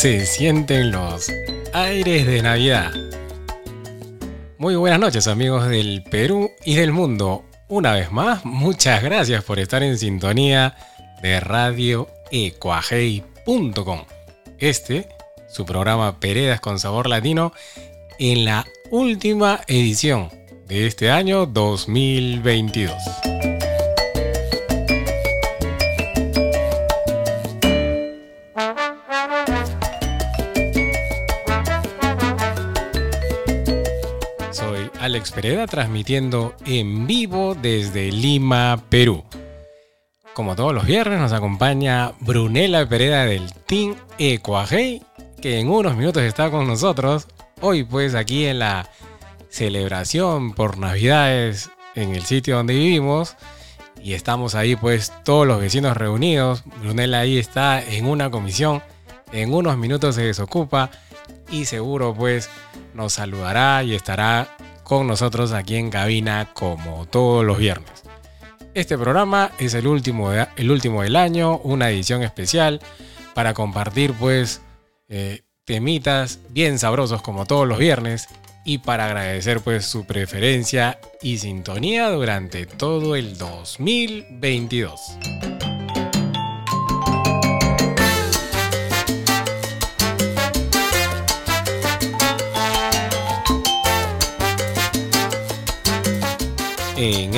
Se sienten los aires de Navidad. Muy buenas noches amigos del Perú y del mundo. Una vez más, muchas gracias por estar en sintonía de Radio radioecuajei.com. Este, su programa Peredas con Sabor Latino, en la última edición de este año 2022. Pereda transmitiendo en vivo desde Lima, Perú. Como todos los viernes nos acompaña Brunela Pereda del Team Ecuajei, que en unos minutos está con nosotros. Hoy pues aquí en la celebración por Navidades en el sitio donde vivimos. Y estamos ahí pues todos los vecinos reunidos. Brunela ahí está en una comisión. En unos minutos se desocupa y seguro pues nos saludará y estará con nosotros aquí en cabina como todos los viernes. Este programa es el último, el último del año, una edición especial para compartir pues eh, temitas bien sabrosos como todos los viernes y para agradecer pues su preferencia y sintonía durante todo el 2022.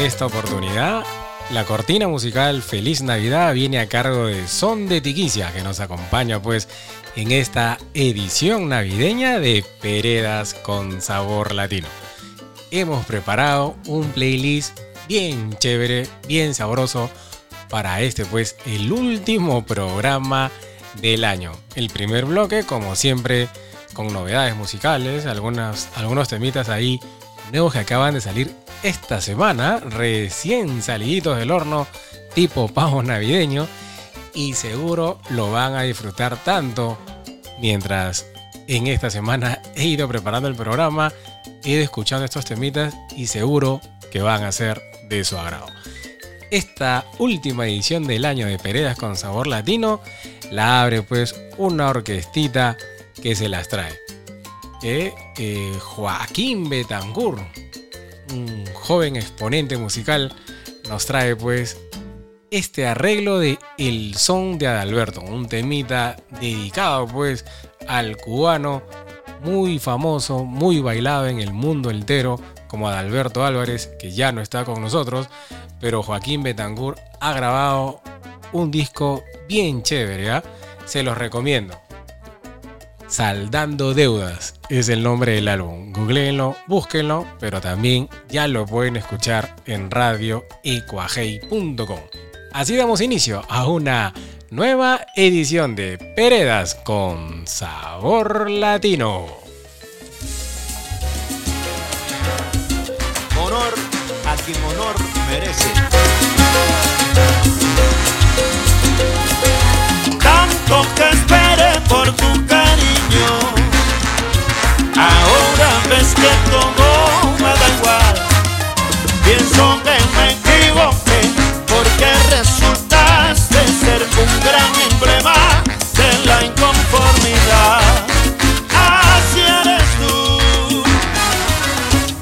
Esta oportunidad, la cortina musical Feliz Navidad viene a cargo de Son de Tiquicia, que nos acompaña pues en esta edición navideña de Peredas con Sabor Latino. Hemos preparado un playlist bien chévere, bien sabroso para este pues el último programa del año. El primer bloque, como siempre, con novedades musicales, algunas, algunos temitas ahí nuevos que acaban de salir esta semana, recién saliditos del horno, tipo pavo navideño, y seguro lo van a disfrutar tanto mientras en esta semana he ido preparando el programa, he ido escuchando estos temitas y seguro que van a ser de su agrado. Esta última edición del año de Peredas con Sabor Latino la abre pues una orquestita que se las trae. Eh, Joaquín Betancourt, un joven exponente musical, nos trae pues este arreglo de El Son de Adalberto, un temita dedicado pues al cubano muy famoso, muy bailado en el mundo entero, como Adalberto Álvarez, que ya no está con nosotros, pero Joaquín Betancourt ha grabado un disco bien chévere, ¿ah? se los recomiendo. Saldando Deudas es el nombre del álbum. Googleenlo, búsquenlo, pero también ya lo pueden escuchar en radioecuajei.com. Así damos inicio a una nueva edición de Peredas con sabor latino. Honor a quien honor merece. Tanto que que todo me da igual. Pienso que me equivoqué porque resultaste ser un gran emblema de la inconformidad. Así eres tú.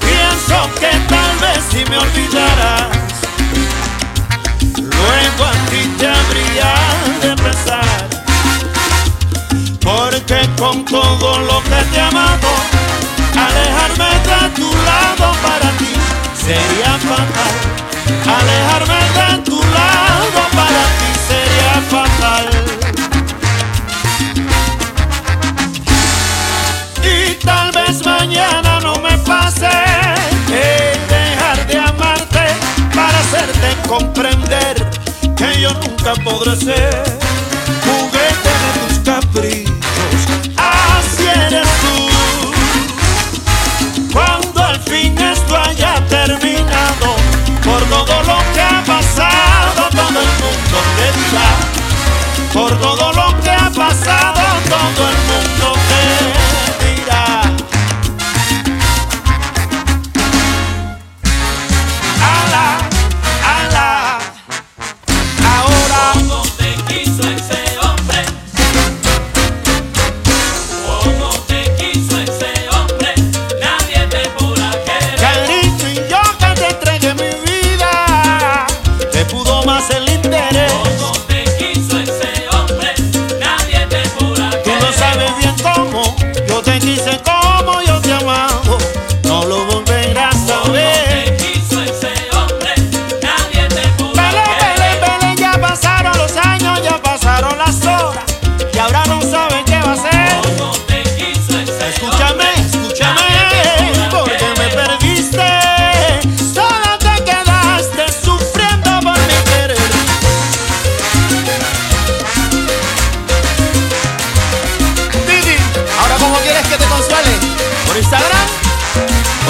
Pienso que tal vez si me olvidaras, luego a ti te habría de pesar. Porque con todo lo que te he amado, alejarme de tu lado para ti sería fatal. Alejarme de tu lado para ti sería fatal. Y tal vez mañana no me pase el dejar de amarte para hacerte comprender que yo nunca podré ser juguete de tus caprichos. Por todo lo que ha pasado, todo el mundo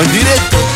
en it.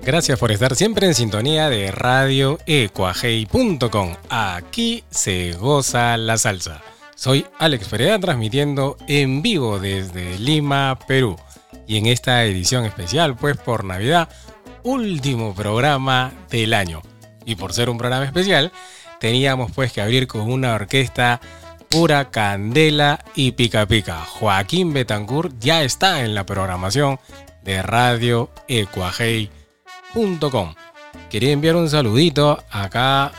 Gracias por estar siempre en sintonía de Radio radioecuajei.com. Aquí se goza la salsa. Soy Alex Pereira transmitiendo en vivo desde Lima, Perú. Y en esta edición especial, pues por Navidad, último programa del año. Y por ser un programa especial, teníamos pues que abrir con una orquesta pura candela y pica pica. Joaquín Betancourt ya está en la programación de Radio Ecuajei Quería enviar un saludito acá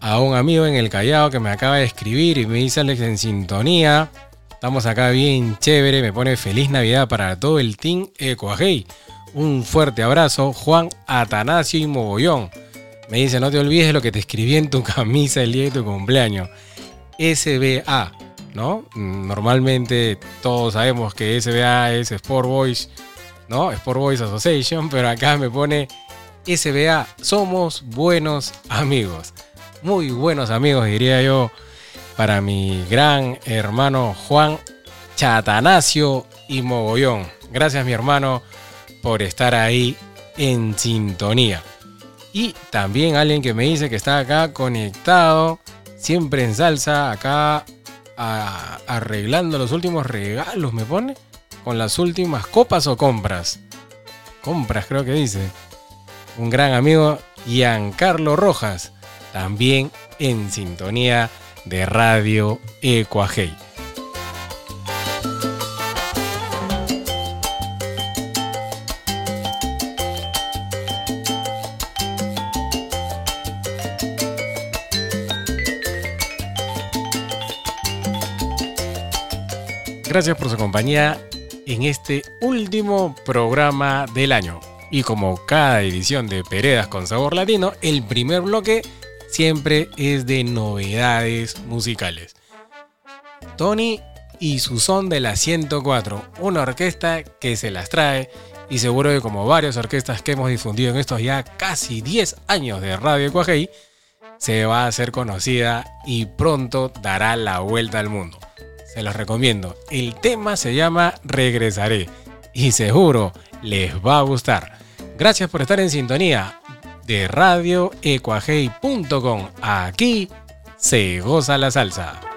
a un amigo en el Callao que me acaba de escribir y me dice Alex en sintonía. Estamos acá bien chévere, me pone feliz Navidad para todo el team Ecuajei. Un fuerte abrazo, Juan Atanasio y Mogollón. Me dice, no te olvides lo que te escribí en tu camisa el día de tu cumpleaños. SBA, ¿no? Normalmente todos sabemos que SBA es Sport Boys ¿no? Sport Boys Association, pero acá me pone SBA, somos buenos amigos. Muy buenos amigos, diría yo, para mi gran hermano Juan Chatanacio y Mogollón. Gracias, mi hermano, por estar ahí en sintonía. Y también alguien que me dice que está acá conectado, siempre en salsa, acá arreglando los últimos regalos, me pone con las últimas copas o compras. Compras creo que dice. Un gran amigo, Giancarlo Rojas, también en sintonía de Radio Ecuajei. Gracias por su compañía en este último programa del año. Y como cada edición de Peredas con Sabor Latino, el primer bloque siempre es de novedades musicales. Tony y su son de la 104, una orquesta que se las trae y seguro que como varias orquestas que hemos difundido en estos ya casi 10 años de Radio Cuajei, se va a hacer conocida y pronto dará la vuelta al mundo se los recomiendo. El tema se llama Regresaré y seguro les va a gustar. Gracias por estar en sintonía de radioecuajei.com. Aquí se goza la salsa.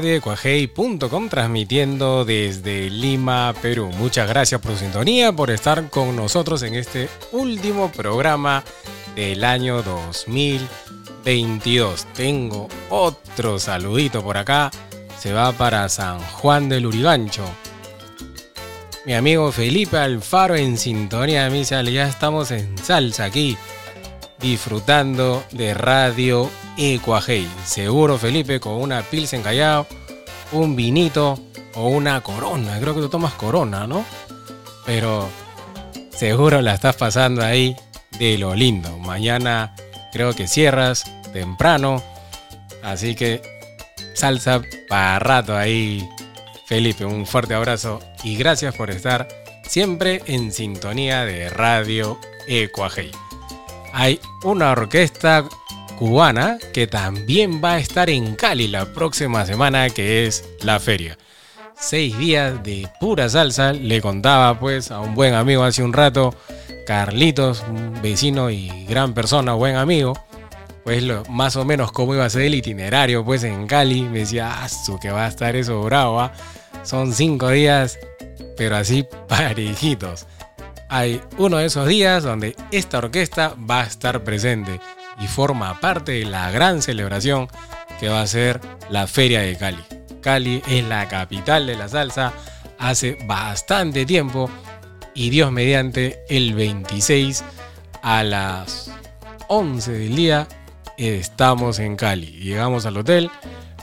radioecuajei.com transmitiendo desde Lima, Perú. Muchas gracias por su sintonía, por estar con nosotros en este último programa del año 2022. Tengo otro saludito por acá. Se va para San Juan del Urigancho. Mi amigo Felipe Alfaro en sintonía mí, sale, ya estamos en salsa aquí, disfrutando de Radio Ecuajei. Seguro, Felipe, con una pilsen callao, un vinito o una corona. Creo que tú tomas corona, ¿no? Pero seguro la estás pasando ahí de lo lindo. Mañana creo que cierras temprano. Así que salsa para rato ahí, Felipe. Un fuerte abrazo y gracias por estar siempre en sintonía de Radio Ecuajei. Hay una orquesta cubana que también va a estar en Cali la próxima semana, que es la feria. Seis días de pura salsa, le contaba pues a un buen amigo hace un rato, Carlitos, un vecino y gran persona, buen amigo, pues lo, más o menos cómo iba a ser el itinerario pues en Cali, me decía, su que va a estar eso bravo, ¿ah? son cinco días, pero así parejitos. Hay uno de esos días donde esta orquesta va a estar presente y forma parte de la gran celebración que va a ser la Feria de Cali. Cali es la capital de la salsa hace bastante tiempo y Dios mediante el 26 a las 11 del día estamos en Cali. Llegamos al hotel,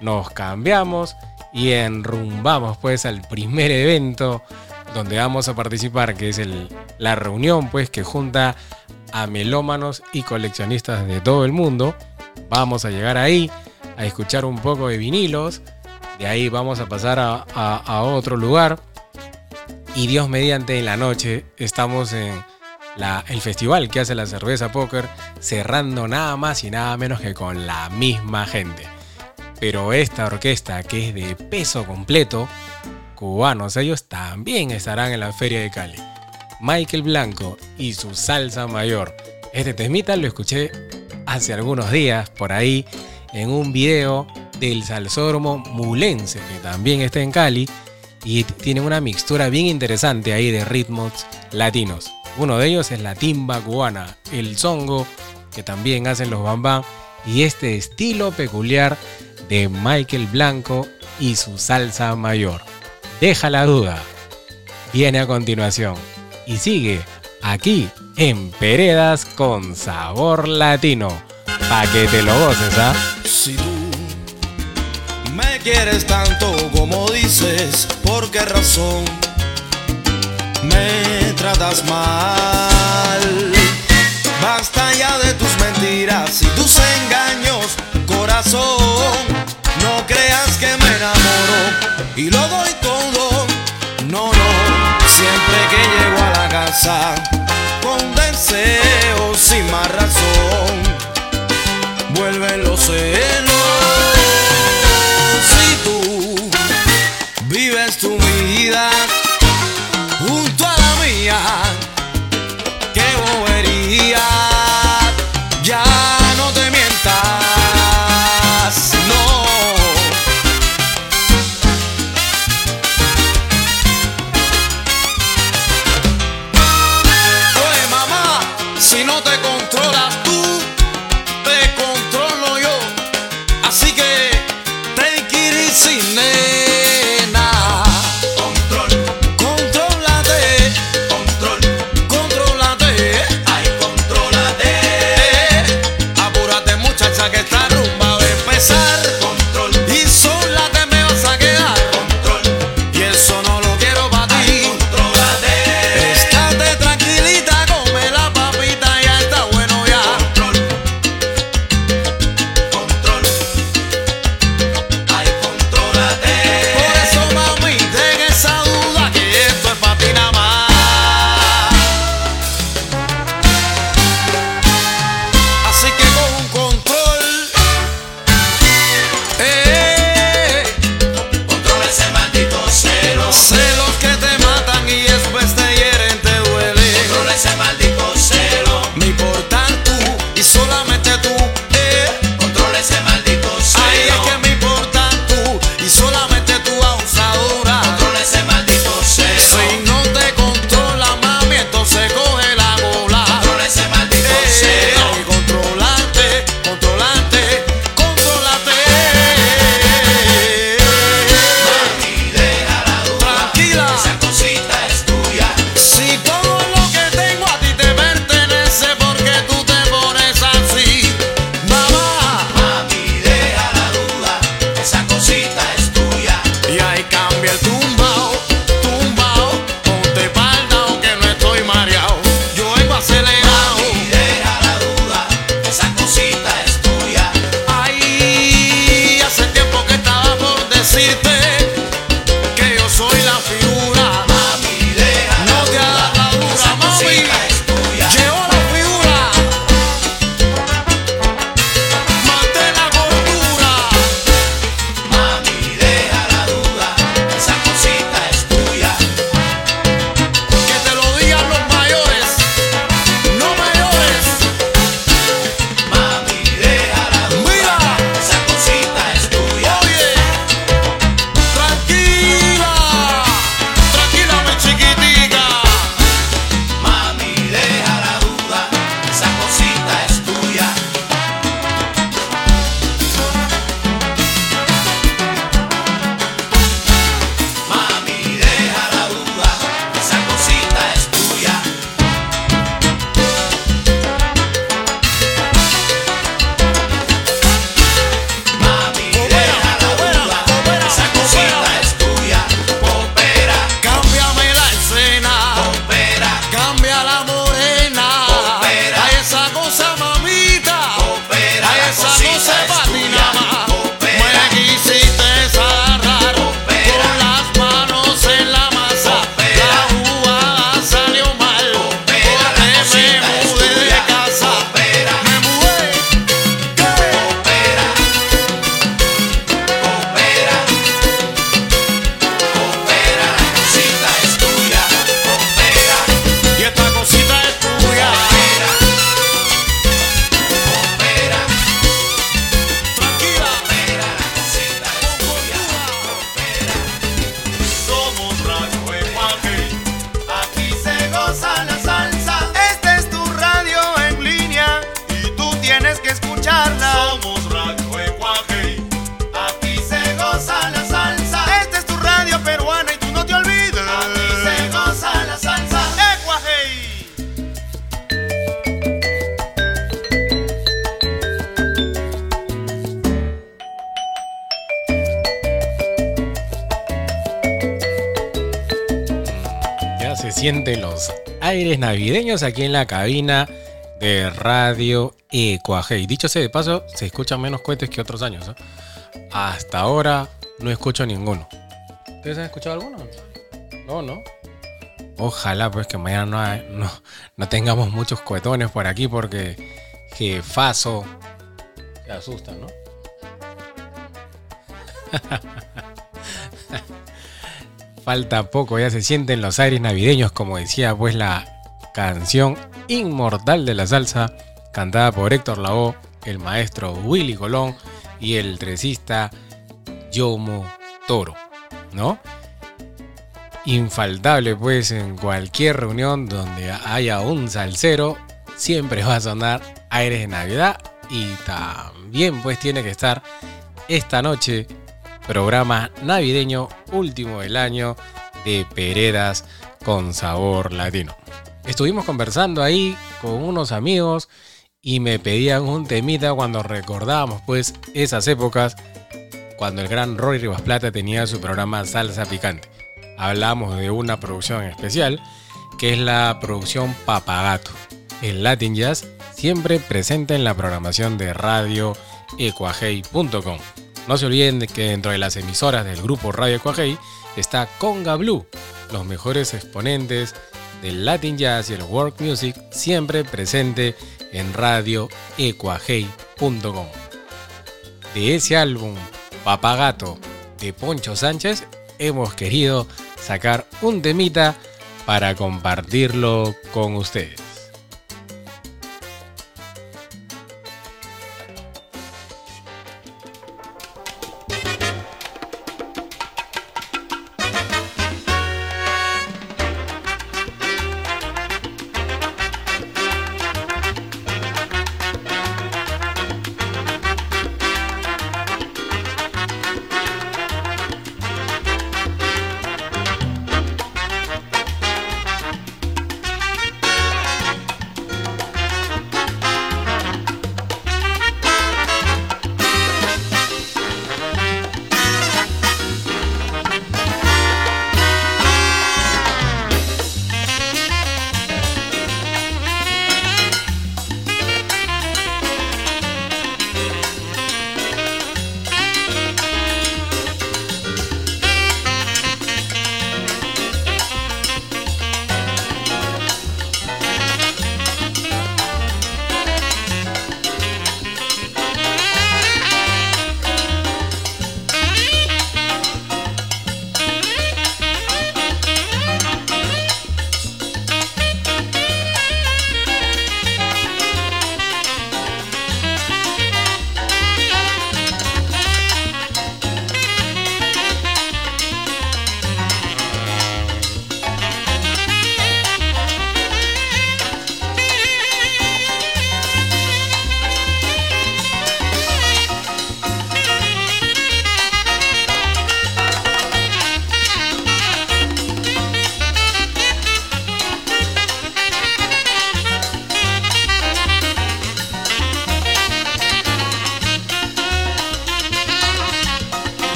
nos cambiamos y enrumbamos pues al primer evento donde vamos a participar, que es el, la reunión pues que junta a melómanos y coleccionistas de todo el mundo. Vamos a llegar ahí a escuchar un poco de vinilos. De ahí vamos a pasar a, otro lugar. Y Dios mediante en la noche estamos en la- el festival que hace la cerveza póker, cerrando nada más y nada menos que con la misma gente. Pero esta orquesta que es de peso completo, cubanos, ellos también estarán en la Feria de Cali. Michael Blanco y su salsa mayor. Este temita lo escuché hace algunos días por ahí en un video del salsódromo Mulense, que también está en Cali, y tiene una mixtura bien interesante ahí de ritmos latinos. Uno de ellos es la timba cubana, el zongo, que también hacen los bambam, y este estilo peculiar de Michael Blanco y su salsa mayor. Deja la duda. Viene a continuación y sigue aquí en Peredas con sabor latino. Pa' que te lo goces, ¿ah? Si tú me quieres tanto como dices, ¿por qué razón me tratas mal? Basta ya de tus mentiras y tus engaños, corazón. No creas que me enamoro y lo que llego a la casa con deseos sin más razón vuelven los celos. Aquí en la cabina de Radio Ecuaje. Dicho sea de paso, se escuchan menos cohetes que otros años. ¿eh? Hasta ahora no escucho ninguno. ¿Ustedes han escuchado alguno? No, no. Ojalá pues que mañana no, no, no tengamos muchos cohetones por aquí porque jefazo se asusta, ¿no? Falta poco, ya se sienten los aires navideños, como decía pues la canción inmortal de la salsa, cantada por Héctor Lavoe, el maestro Willy Colón y el tresista Yomo Toro, ¿no? Infaltable pues en cualquier reunión donde haya un salsero, siempre va a sonar aires de Navidad y también pues tiene que estar esta noche programa navideño último del año de Peredas con sabor latino. Estuvimos conversando ahí con unos amigos y me pedían un temita cuando recordábamos pues esas épocas cuando el gran Roy Rivas Plata tenía su programa Salsa Picante. Hablamos de una producción especial que es la producción Papagato, el Latin Jazz siempre presente en la programación de radio ecuajei.com. No se olviden de que dentro de las emisoras del grupo Radio Ecuajei está Conga Blue, los mejores exponentes del Latin Jazz y el World Music siempre presente en radio ecuajei.com. De ese álbum Papagato de Poncho Sánchez hemos querido sacar un temita para compartirlo con ustedes.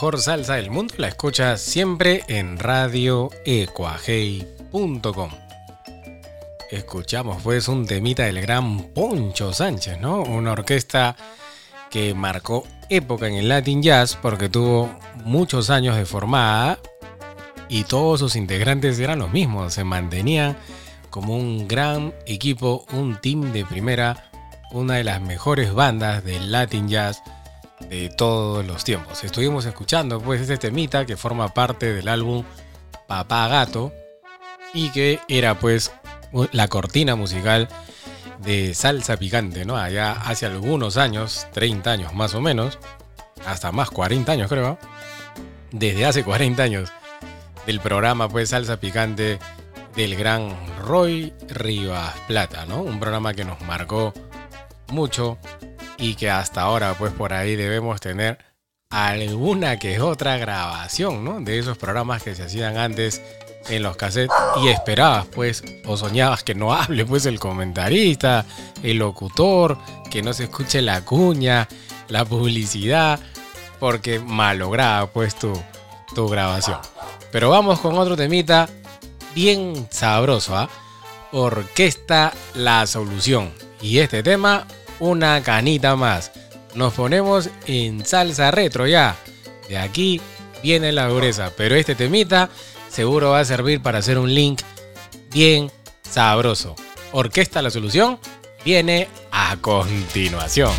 Mejor salsa del mundo la escuchas siempre en radioecuajei.com. Escuchamos pues un temita del gran Poncho Sánchez, ¿no? Una orquesta que marcó época en el Latin Jazz porque tuvo muchos años de formada y todos sus integrantes eran los mismos, se mantenían como un gran equipo, un team de primera, una de las mejores bandas del Latin Jazz de todos los tiempos. Estuvimos escuchando pues este temita que forma parte del álbum Papá Gato y que era pues la cortina musical de salsa picante, ¿no? Allá hace algunos años, 30 años más o menos, hasta más 40 años creo, desde hace 40 años del programa pues salsa picante del gran Roy Rivas Plata, ¿no? Un programa que nos marcó mucho y que hasta ahora pues por ahí debemos tener alguna que otra grabación, ¿no? De esos programas que se hacían antes en los cassettes y esperabas pues o soñabas que no hable pues el comentarista, el locutor, que no se escuche la cuña, la publicidad, porque malograba pues tu, tu grabación. Pero vamos con otro temita bien sabroso, ¿ah? Orquesta La Solución. Y este tema, una canita más. Nos ponemos en salsa retro ya. De aquí viene la dureza. Pero este temita seguro va a servir para hacer un link bien sabroso. Orquesta La Solución viene a continuación.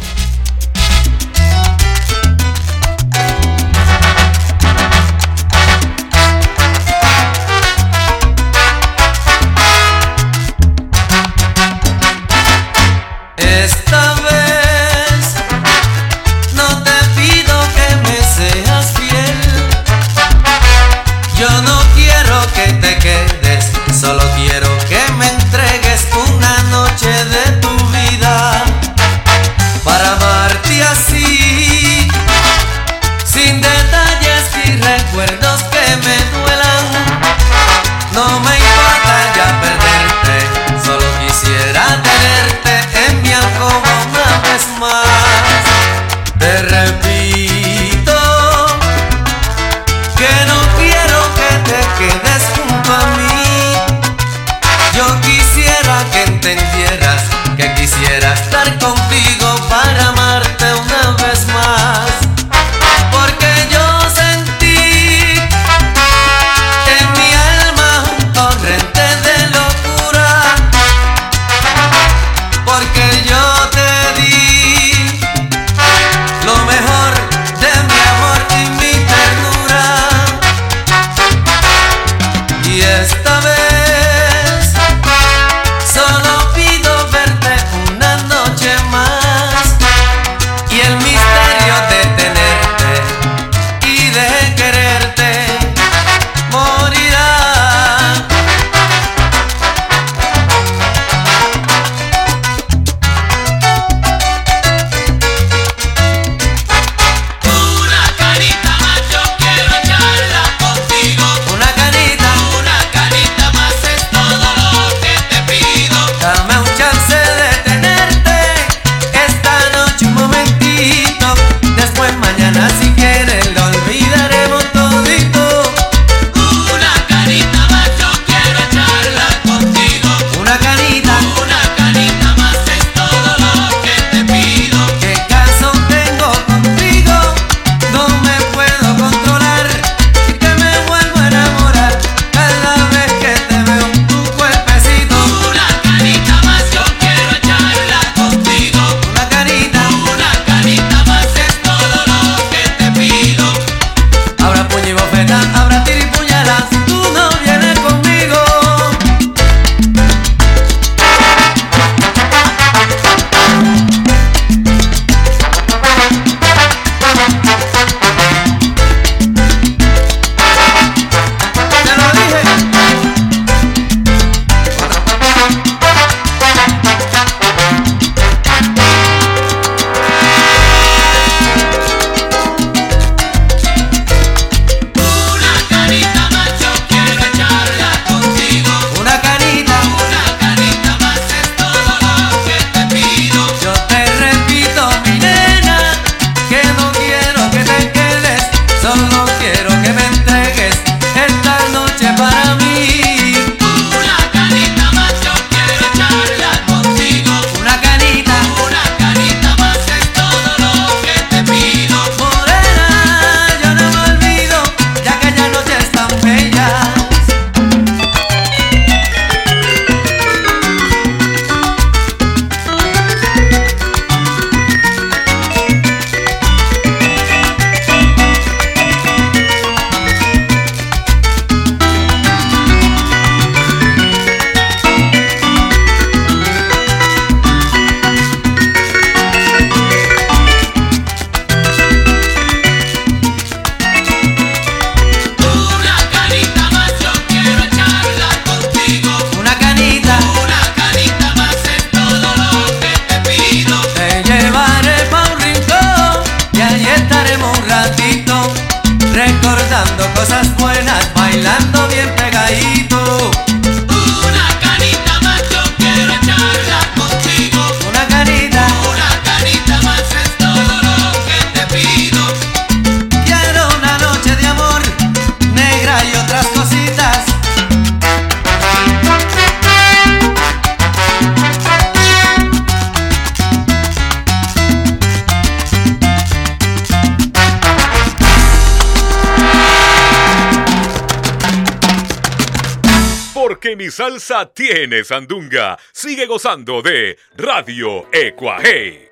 Sandunga. Sigue gozando de Radio Ecuaje.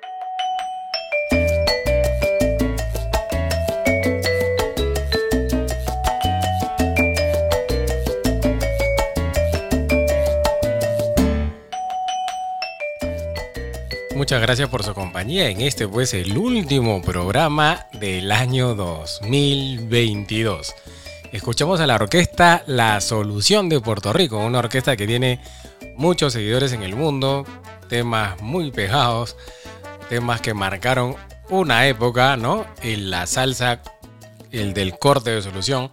Muchas gracias por su compañía en este pues el último programa del año 2022. Escuchamos a la orquesta La Solución de Puerto Rico, una orquesta que tiene muchos seguidores en el mundo, temas muy pegados, temas que marcaron una época, ¿no? En la salsa, el del corte de solución,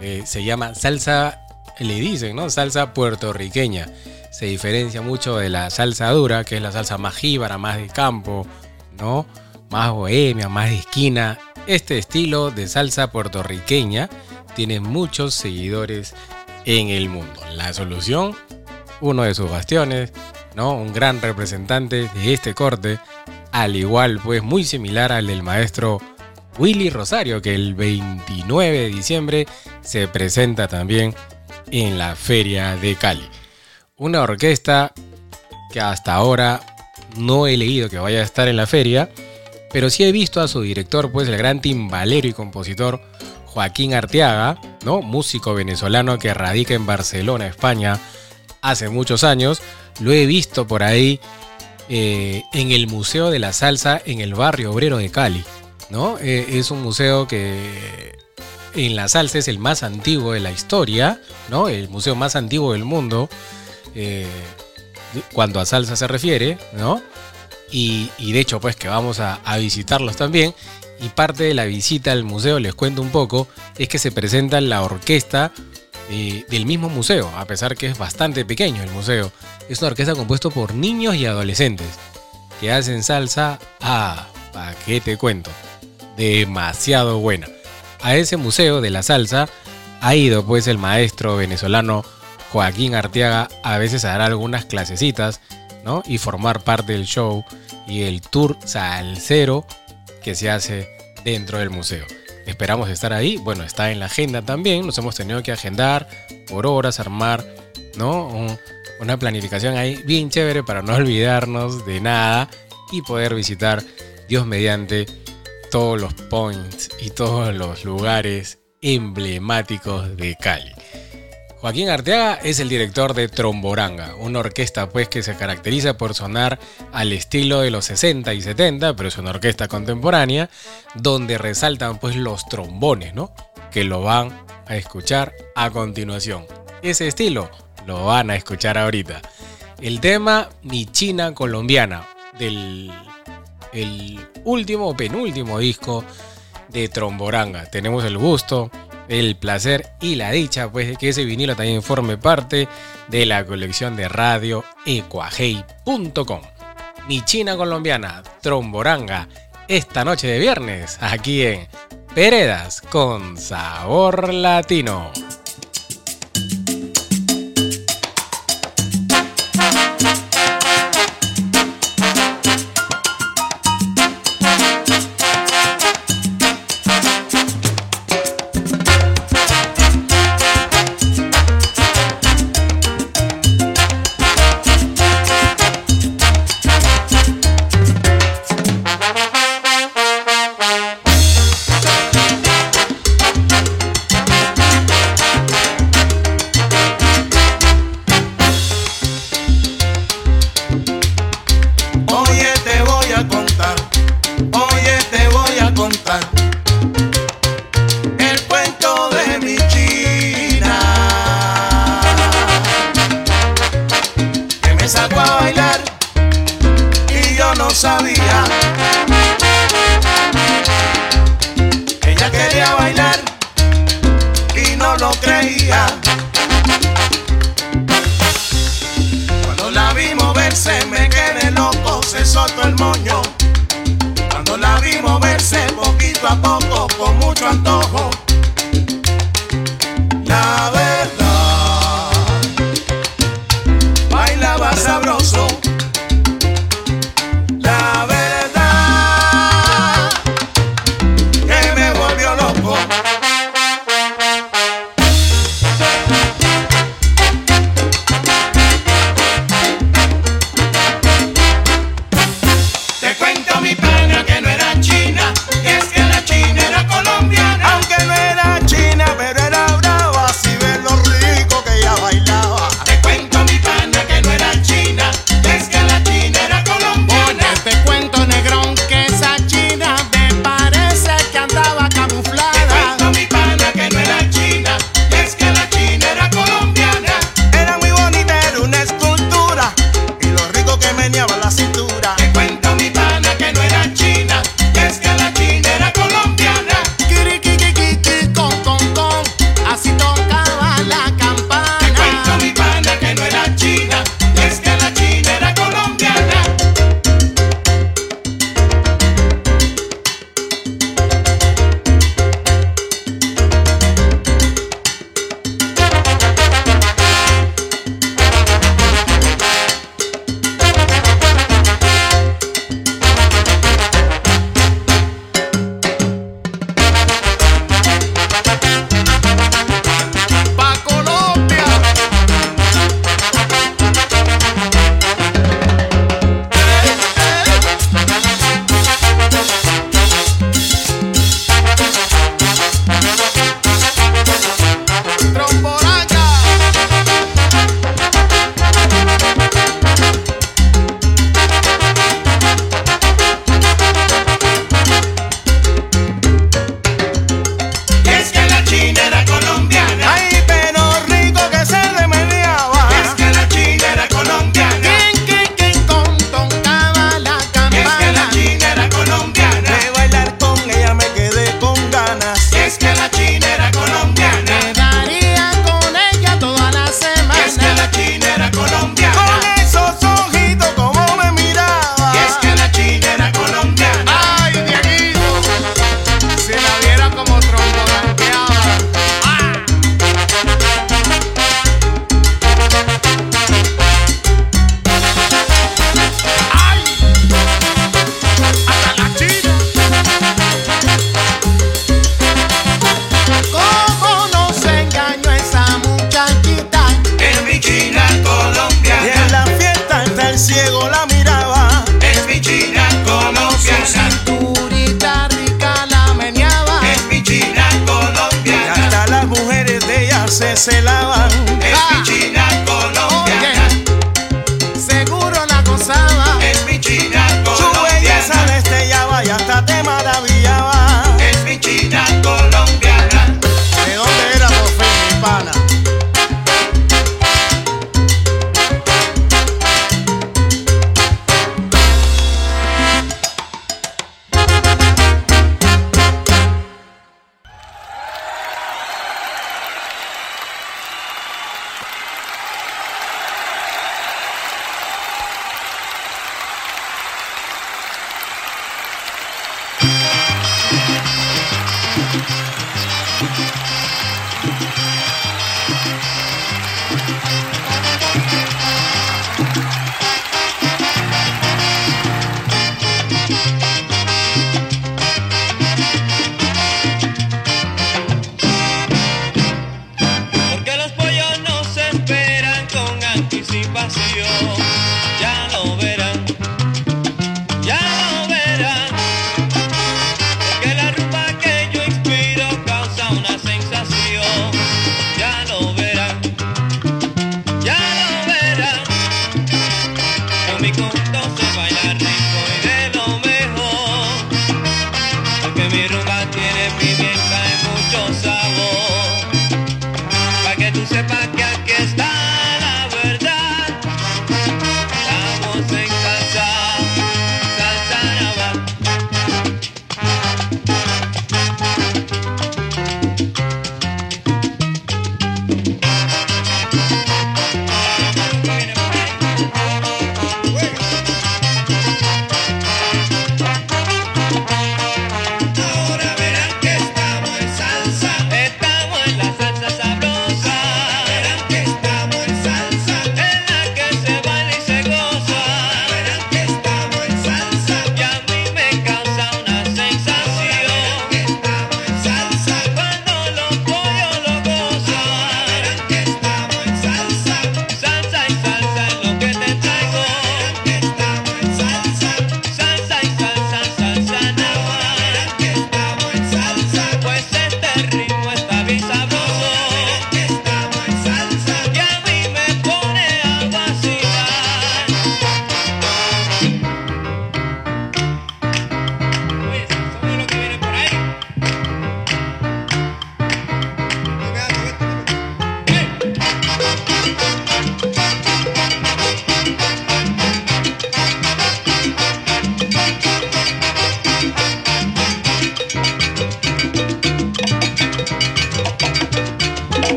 eh, se llama salsa, le dicen, ¿no? Salsa puertorriqueña. Se diferencia mucho de la salsa dura, que es la salsa más jíbara, más de campo, ¿no? Más bohemia, más de esquina. Este estilo de salsa puertorriqueña tiene muchos seguidores en el mundo. La solución, uno de sus bastiones, ¿no? Un gran representante de este corte, al igual pues muy similar al del maestro Willy Rosario, que el 29 de diciembre se presenta también en la Feria de Cali. Una orquesta que hasta ahora no he leído que vaya a estar en la feria, pero sí he visto a su director, pues el gran timbalero y compositor Joaquín Arteaga, ¿no? Músico venezolano que radica en Barcelona, España, hace muchos años. Lo he visto por ahí eh, en el Museo de la Salsa en el barrio obrero de Cali, ¿no? Eh, es un museo que en la salsa es el más antiguo de la historia, ¿no? El museo más antiguo del mundo, eh, cuando a salsa se refiere, ¿no? Y, de hecho, pues que vamos a visitarlos también. Y parte de la visita al museo, les cuento un poco, es que se presenta la orquesta del mismo museo, a pesar que es bastante pequeño el museo. Es una orquesta compuesta por niños y adolescentes que hacen salsa. Ah, ¿para qué te cuento? Demasiado buena. A ese museo de la salsa ha ido pues el maestro venezolano Joaquín Arteaga a veces a dar algunas clasecitas, ¿no? Y formar parte del show y el tour salsero que se hace dentro del museo. Esperamos estar ahí. Bueno, está en la agenda también. Nos hemos tenido que agendar por horas, armar, ¿no? Un- una planificación ahí bien chévere para no olvidarnos de nada y poder visitar, Dios mediante, todos los points y todos los lugares emblemáticos de Cali. Joaquín Arteaga es el director de Tromboranga, una orquesta pues que se caracteriza por sonar al estilo de los 60 y 70, pero es una orquesta contemporánea donde resaltan pues los trombones, ¿no? Que lo van a escuchar a continuación. Ese estilo lo van a escuchar ahorita. El tema Mi China Colombiana del el último penúltimo disco de Tromboranga. Tenemos el gusto, el placer y la dicha pues que ese vinilo también forme parte de la colección de radio ecuajei.com. Mi China colombiana, Tromboranga, esta noche de viernes aquí en Peredas con sabor latino.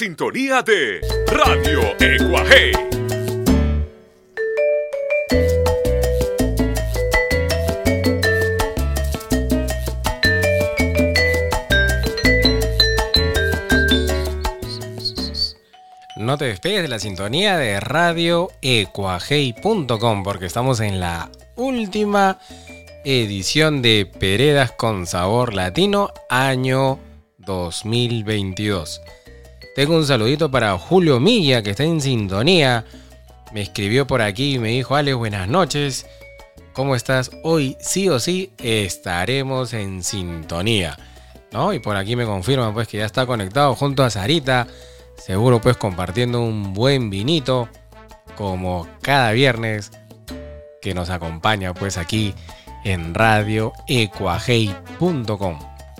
Sintonía de Radio Ecuaje. No te despegues de la sintonía de Radio Ecuajei.com porque estamos en la última edición de Peredas con Sabor Latino año 2022. Tengo un saludito para Julio Milla que está en sintonía. Me escribió por aquí y me dijo, Ale, buenas noches. ¿Cómo estás? Hoy sí o sí estaremos en sintonía. ¿No? Y por aquí me confirman pues que ya está conectado junto a Sarita. Seguro pues compartiendo un buen vinito como cada viernes que nos acompaña pues aquí en radio.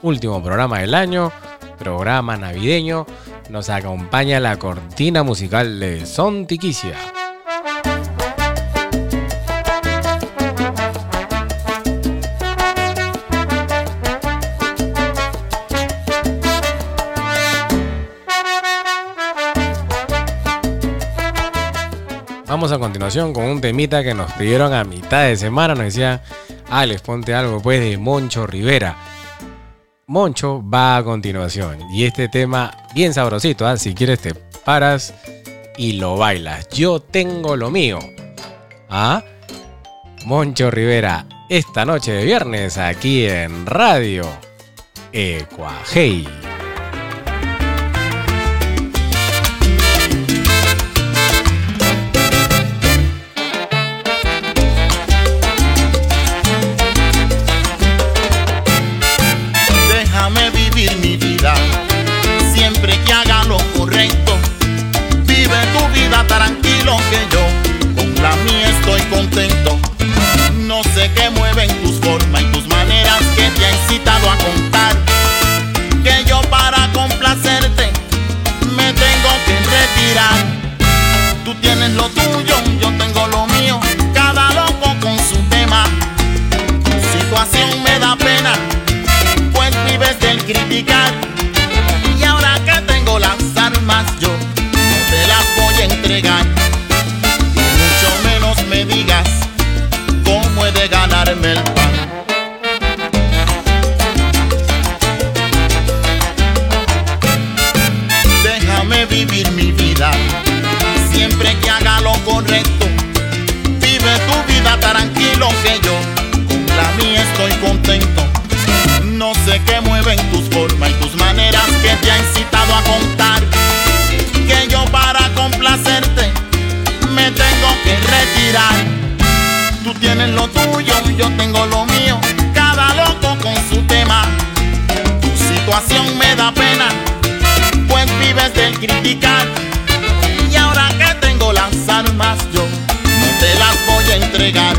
Último programa del año, programa navideño. Nos acompaña la cortina musical de Son Tiquicia. Vamos a continuación con un temita que nos pidieron a mitad de semana. Nos decía, Alex, ponte algo pues de Moncho Rivera. Moncho va a continuación. Y este tema bien sabrosito, ¿ah? si quieres te paras y lo bailas. Yo tengo lo mío. ¿Ah? Moncho Rivera, esta noche de viernes aquí en Radio Ecuajei. Incitado a contar. Que yo para complacerte me tengo que retirar. Tú tienes lo tuyo, yo tengo lo mío. Cada loco con su tema. Tu situación me da pena pues vives del criticar. Tienes lo tuyo, yo tengo lo mío. Cada loco con su tema. Tu situación me da pena, pues vives del criticar. Y ahora que tengo las armas yo, no te las voy a entregar.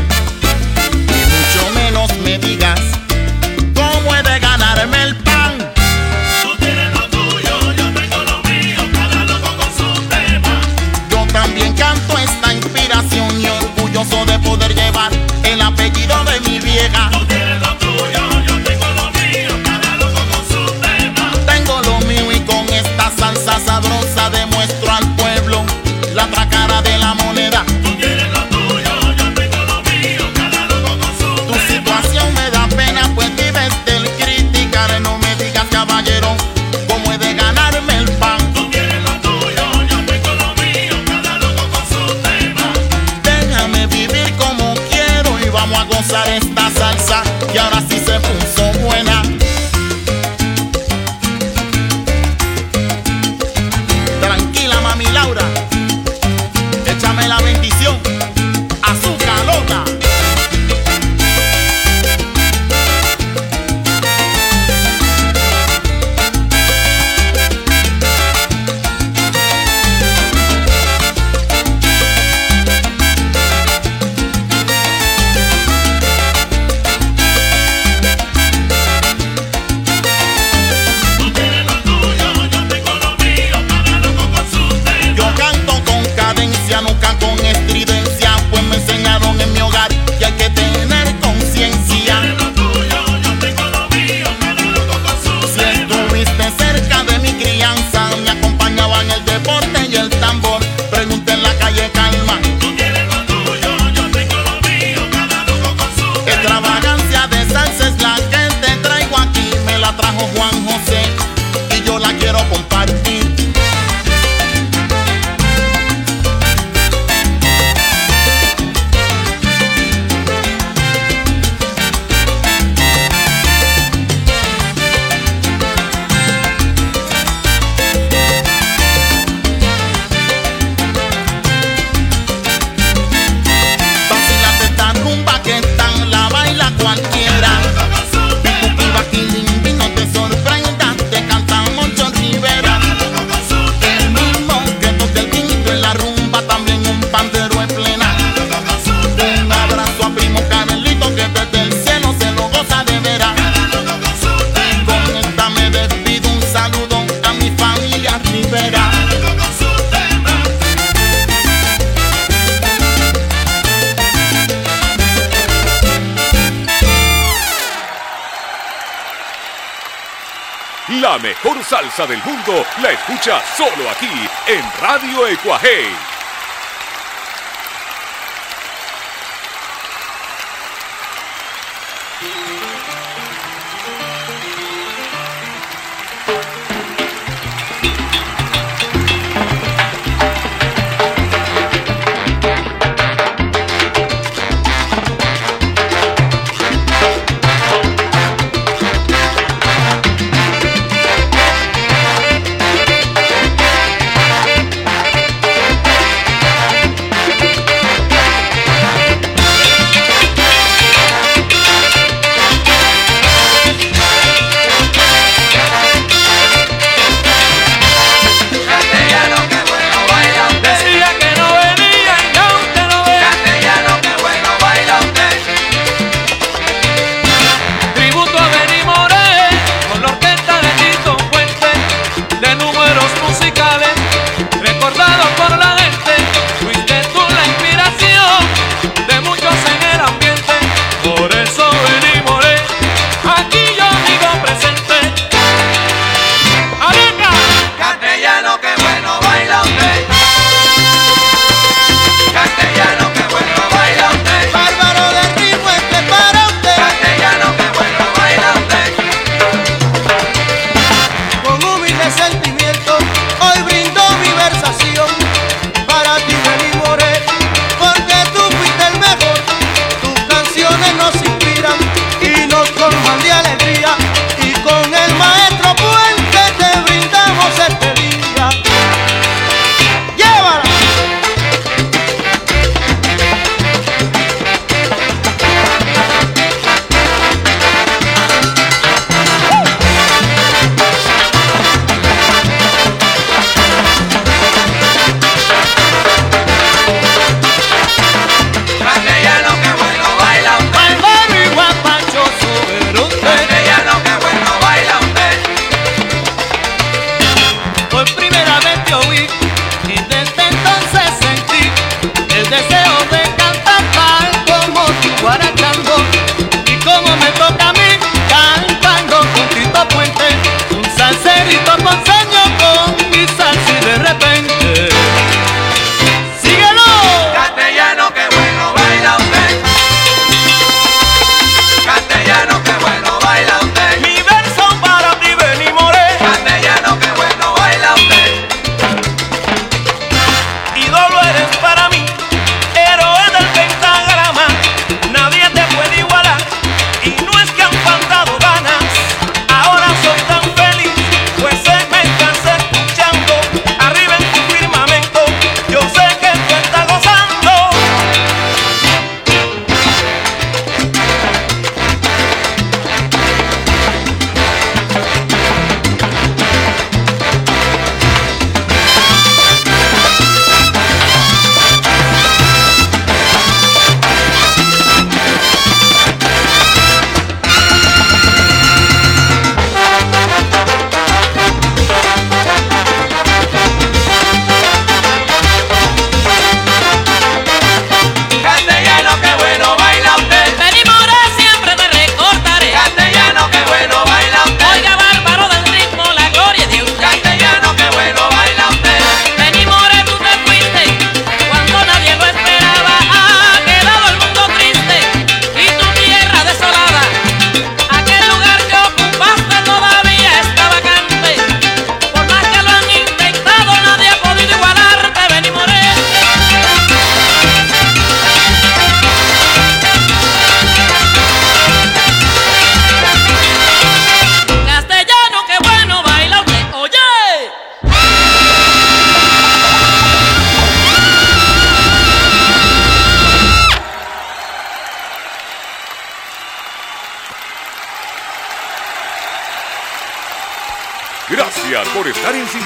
mejor salsa del mundo la escucha solo aquí en Radio Ecuaje.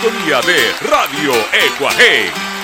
sintonía de Radio Ecuaje.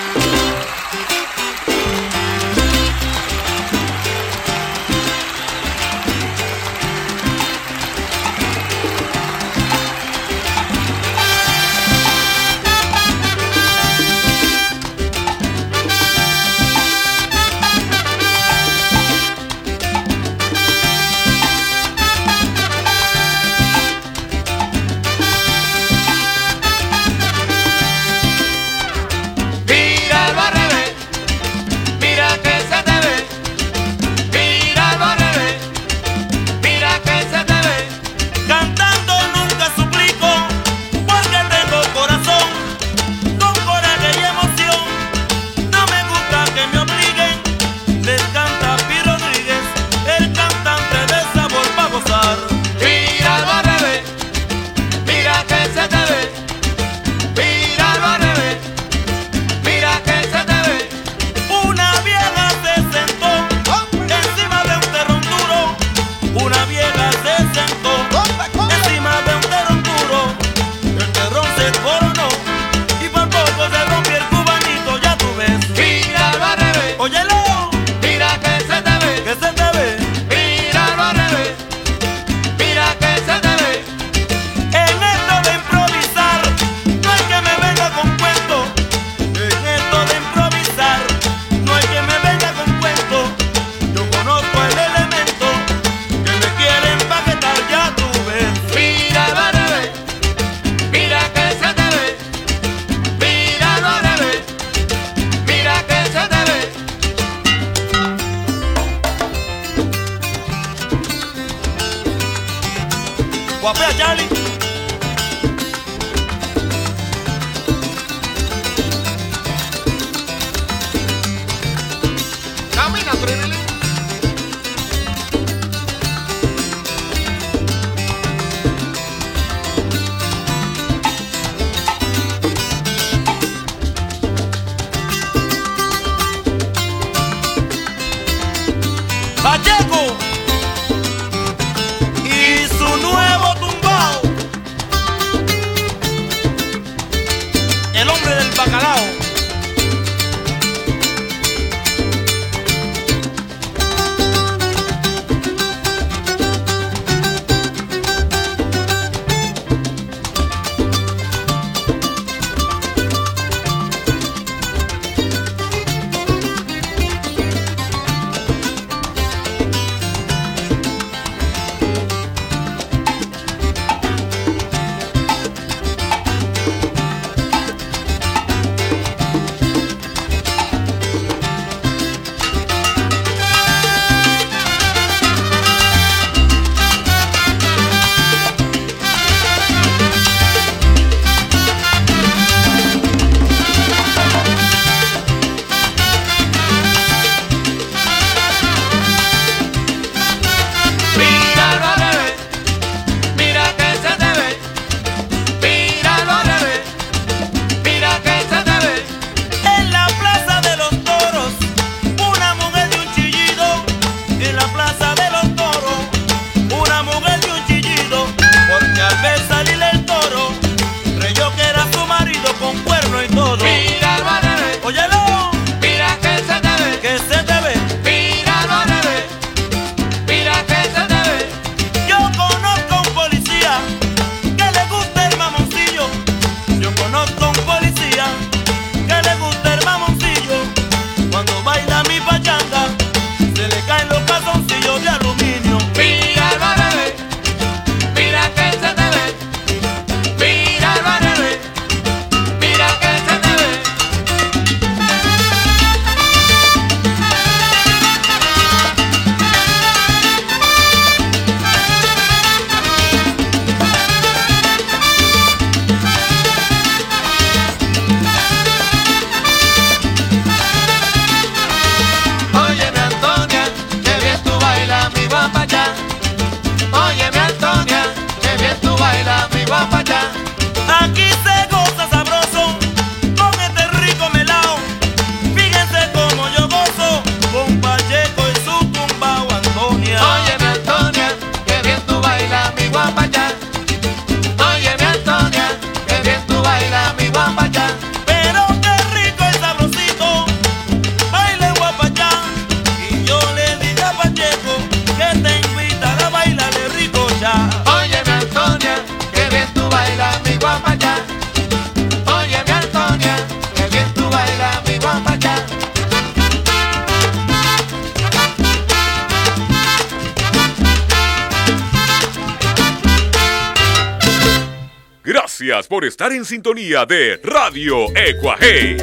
Estar en sintonía de Radio Ecuaje.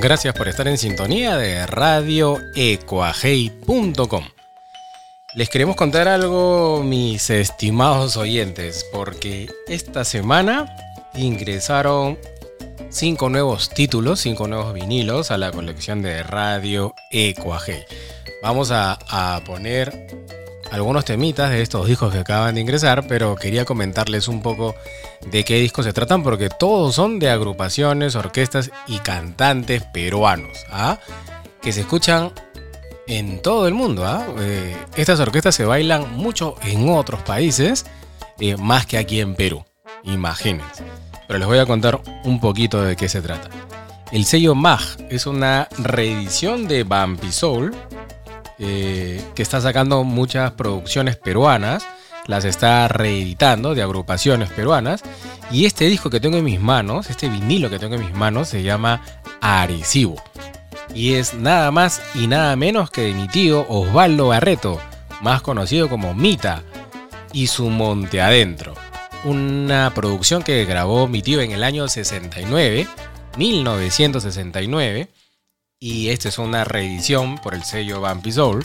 Gracias por estar en sintonía de radioecuajei.com. Les queremos contar algo, mis estimados oyentes, porque esta semana ingresaron cinco nuevos títulos, cinco nuevos vinilos a la colección de Radio Ecuajei. Vamos a, a poner algunos temitas de estos discos que acaban de ingresar, pero quería comentarles un poco de qué discos se tratan, porque todos son de agrupaciones, orquestas y cantantes peruanos, ¿ah? que se escuchan en todo el mundo. ¿ah? Eh, estas orquestas se bailan mucho en otros países, eh, más que aquí en Perú, imagínense. Pero les voy a contar un poquito de qué se trata. El sello MAG es una reedición de Bumpy Soul, eh, que está sacando muchas producciones peruanas, las está reeditando de agrupaciones peruanas. Y este disco que tengo en mis manos, este vinilo que tengo en mis manos, se llama Arecibo. Y es nada más y nada menos que de mi tío Osvaldo Barreto, más conocido como Mita, y su Monte Adentro. Una producción que grabó mi tío en el año 69, 1969 Y esta es una reedición por el sello Bumpy Soul,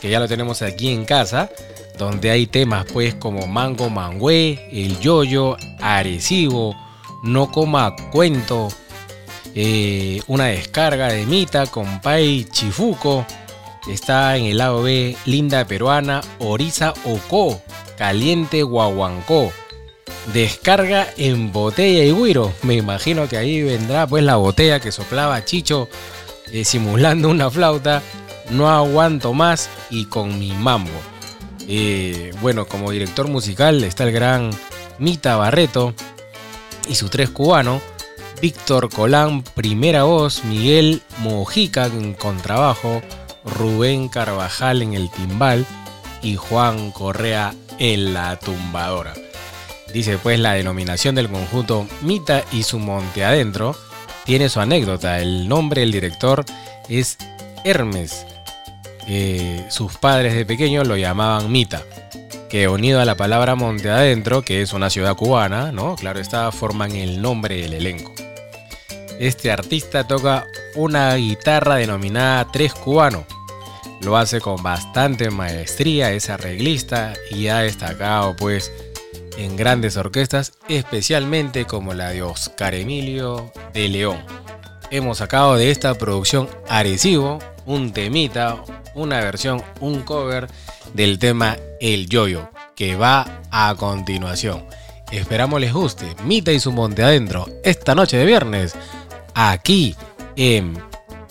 que ya lo tenemos aquí en casa, donde hay temas pues como Mango Mangüe, El Yoyo, Arecibo, No Coma Cuento, eh, una descarga de Mita, Compay Chifuco, está en el lado B Linda Peruana, Oriza Oco, Caliente Guaguancó. Descarga en botella y guiro. Me imagino que ahí vendrá pues la botella que soplaba Chicho eh, simulando una flauta. No aguanto más y con mi mambo. Eh, bueno, como director musical está el gran Mita Barreto y sus tres cubanos. Víctor Colán, primera voz, Miguel Mojica en contrabajo, Rubén Carvajal en el timbal y Juan Correa en la tumbadora. Dice pues la denominación del conjunto Mita y su monte adentro tiene su anécdota. El nombre del director es Hermes. Eh, sus padres de pequeño lo llamaban Mita, que unido a la palabra monte adentro, que es una ciudad cubana, ¿no? Claro está, forman el nombre del elenco. Este artista toca una guitarra denominada Tres Cubano. Lo hace con bastante maestría, es arreglista y ha destacado pues en grandes orquestas, especialmente como la de Oscar Emilio de León. Hemos sacado de esta producción Arecibo un temita, una versión, un cover del tema El Yoyo, que va a continuación. Esperamos les guste. Mita y su monte adentro, esta noche de viernes, aquí en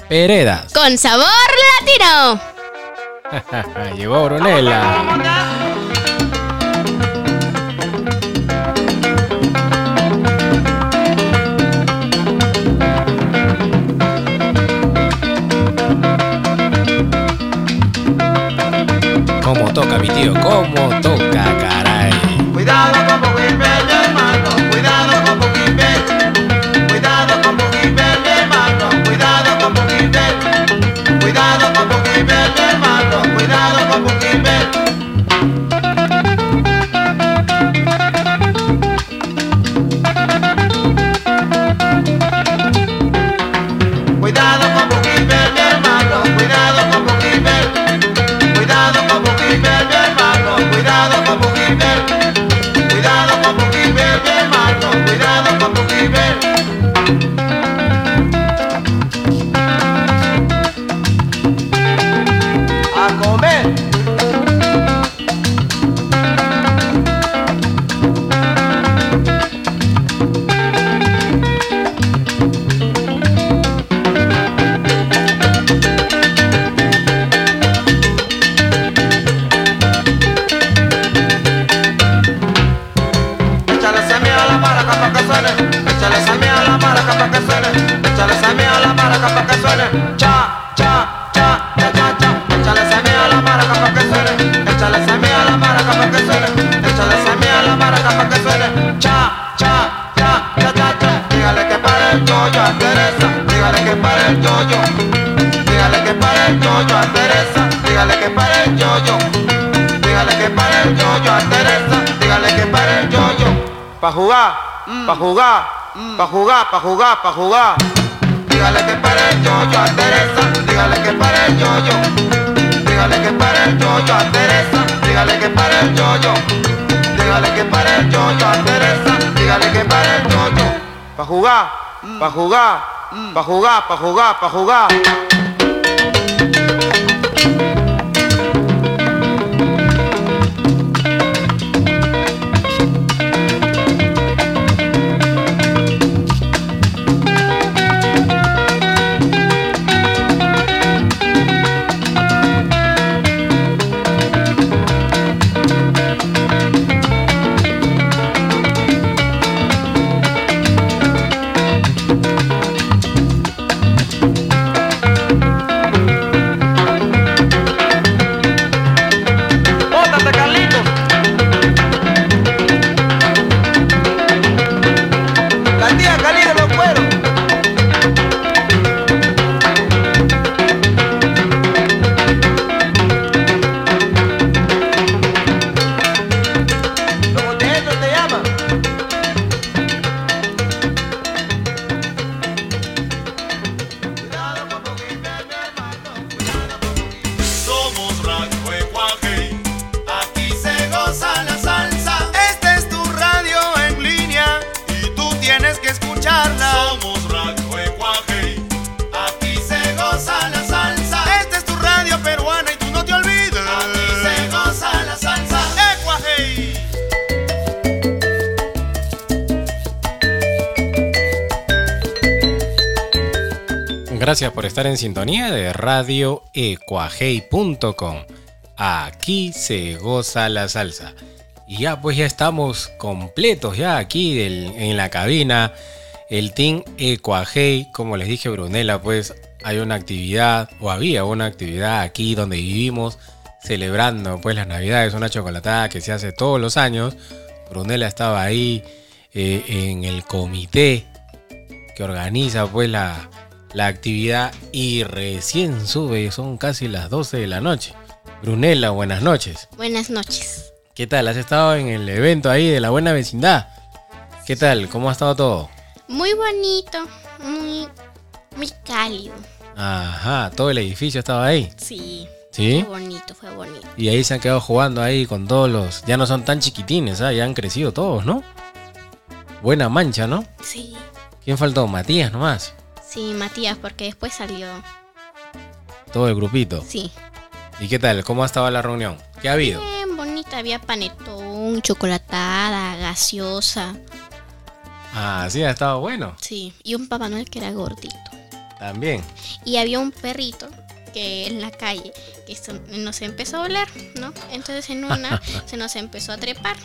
Peredas. Con sabor latino. Llegó Brunella. Pa' jugar, pa' jugar. Dígale que pare el yoyo a Teresa. Dígale que pare el yoyo. Dígale que pare el yoyo a Teresa. Dígale que pare el yoyo. Dígale que pare el yoyo a Teresa. Dígale que pare el yoyo. Pa' jugar, pa' jugar, pa' jugar, pa' jugar, pa' jugar. En sintonía de radioecuajei.com. Aquí se goza la salsa. Y ya pues ya estamos completos ya aquí del- en la cabina. El Team Ecuajei, como les dije Brunella, pues hay una actividad o había una actividad aquí donde vivimos celebrando pues las navidades, una chocolatada que se hace todos los años. Brunella estaba ahí eh, en el comité que organiza pues la, la actividad y recién sube, son casi las 12 de la noche. Brunella, buenas noches. Buenas noches. ¿Qué tal? ¿Has estado en el evento ahí de la buena vecindad? ¿Qué tal? ¿Cómo ha estado todo? Muy bonito, muy, muy cálido. Ajá, todo el edificio estaba ahí. Sí. ¿Sí? Fue bonito, fue bonito. Y ahí se han quedado jugando ahí con todos los... Ya no son tan chiquitines, ¿ah? ya han crecido todos, ¿no? Buena mancha, ¿no? Sí. ¿Quién faltó? Matías nomás. Sí, Matías, porque después salió. Todo el grupito. Sí. ¿Y qué tal? ¿Cómo ha estado la reunión? ¿Qué ha habido? Bien bonita, había panetón, chocolatada, gaseosa. Ah, sí, ha estado bueno. Sí. Y un Papá Noel que era gordito. También. Y había un perrito que en la calle que se- nos empezó a oler, ¿no? Entonces en una se nos empezó a trepar.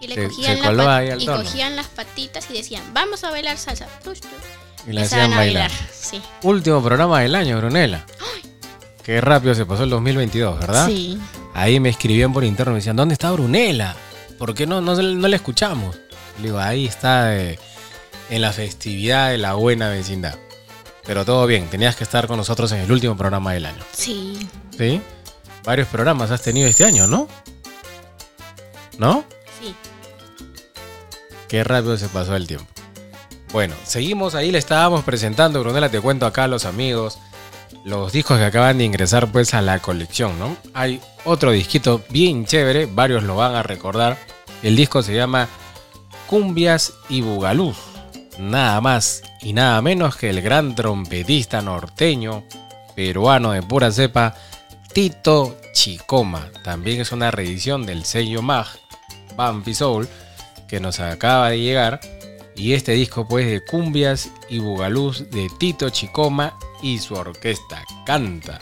Y le Se- cogían, se la y tono. cogían las patitas y decían, vamos a bailar salsa. Y la hacían bailar. Sí. Último programa del año, Brunella. Qué rápido se pasó el 2022, ¿verdad? Sí. Ahí me escribían por interno, me decían, ¿dónde está Brunella? ¿Por qué no, no, no la escuchamos? Le digo, ahí está eh, en la festividad de la buena vecindad. Pero todo bien, tenías que estar con nosotros en el último programa del año. Sí. ¿Sí? Varios programas has tenido este año, ¿no? ¿No? Sí. Qué rápido se pasó el tiempo. Bueno, seguimos ahí, le estábamos presentando, Brunella, te cuento acá a los amigos, los discos que acaban de ingresar pues a la colección, ¿no? Hay otro disquito bien chévere, varios lo van a recordar. El disco se llama Cumbias y Bugaluz. Nada más y nada menos que el gran trompetista norteño, peruano de pura cepa, Tito Chicoma. También es una reedición del sello MAG, Bumpy Soul, que nos acaba de llegar. Y este disco pues de cumbias y bugalús de Tito Chicoma y su orquesta canta.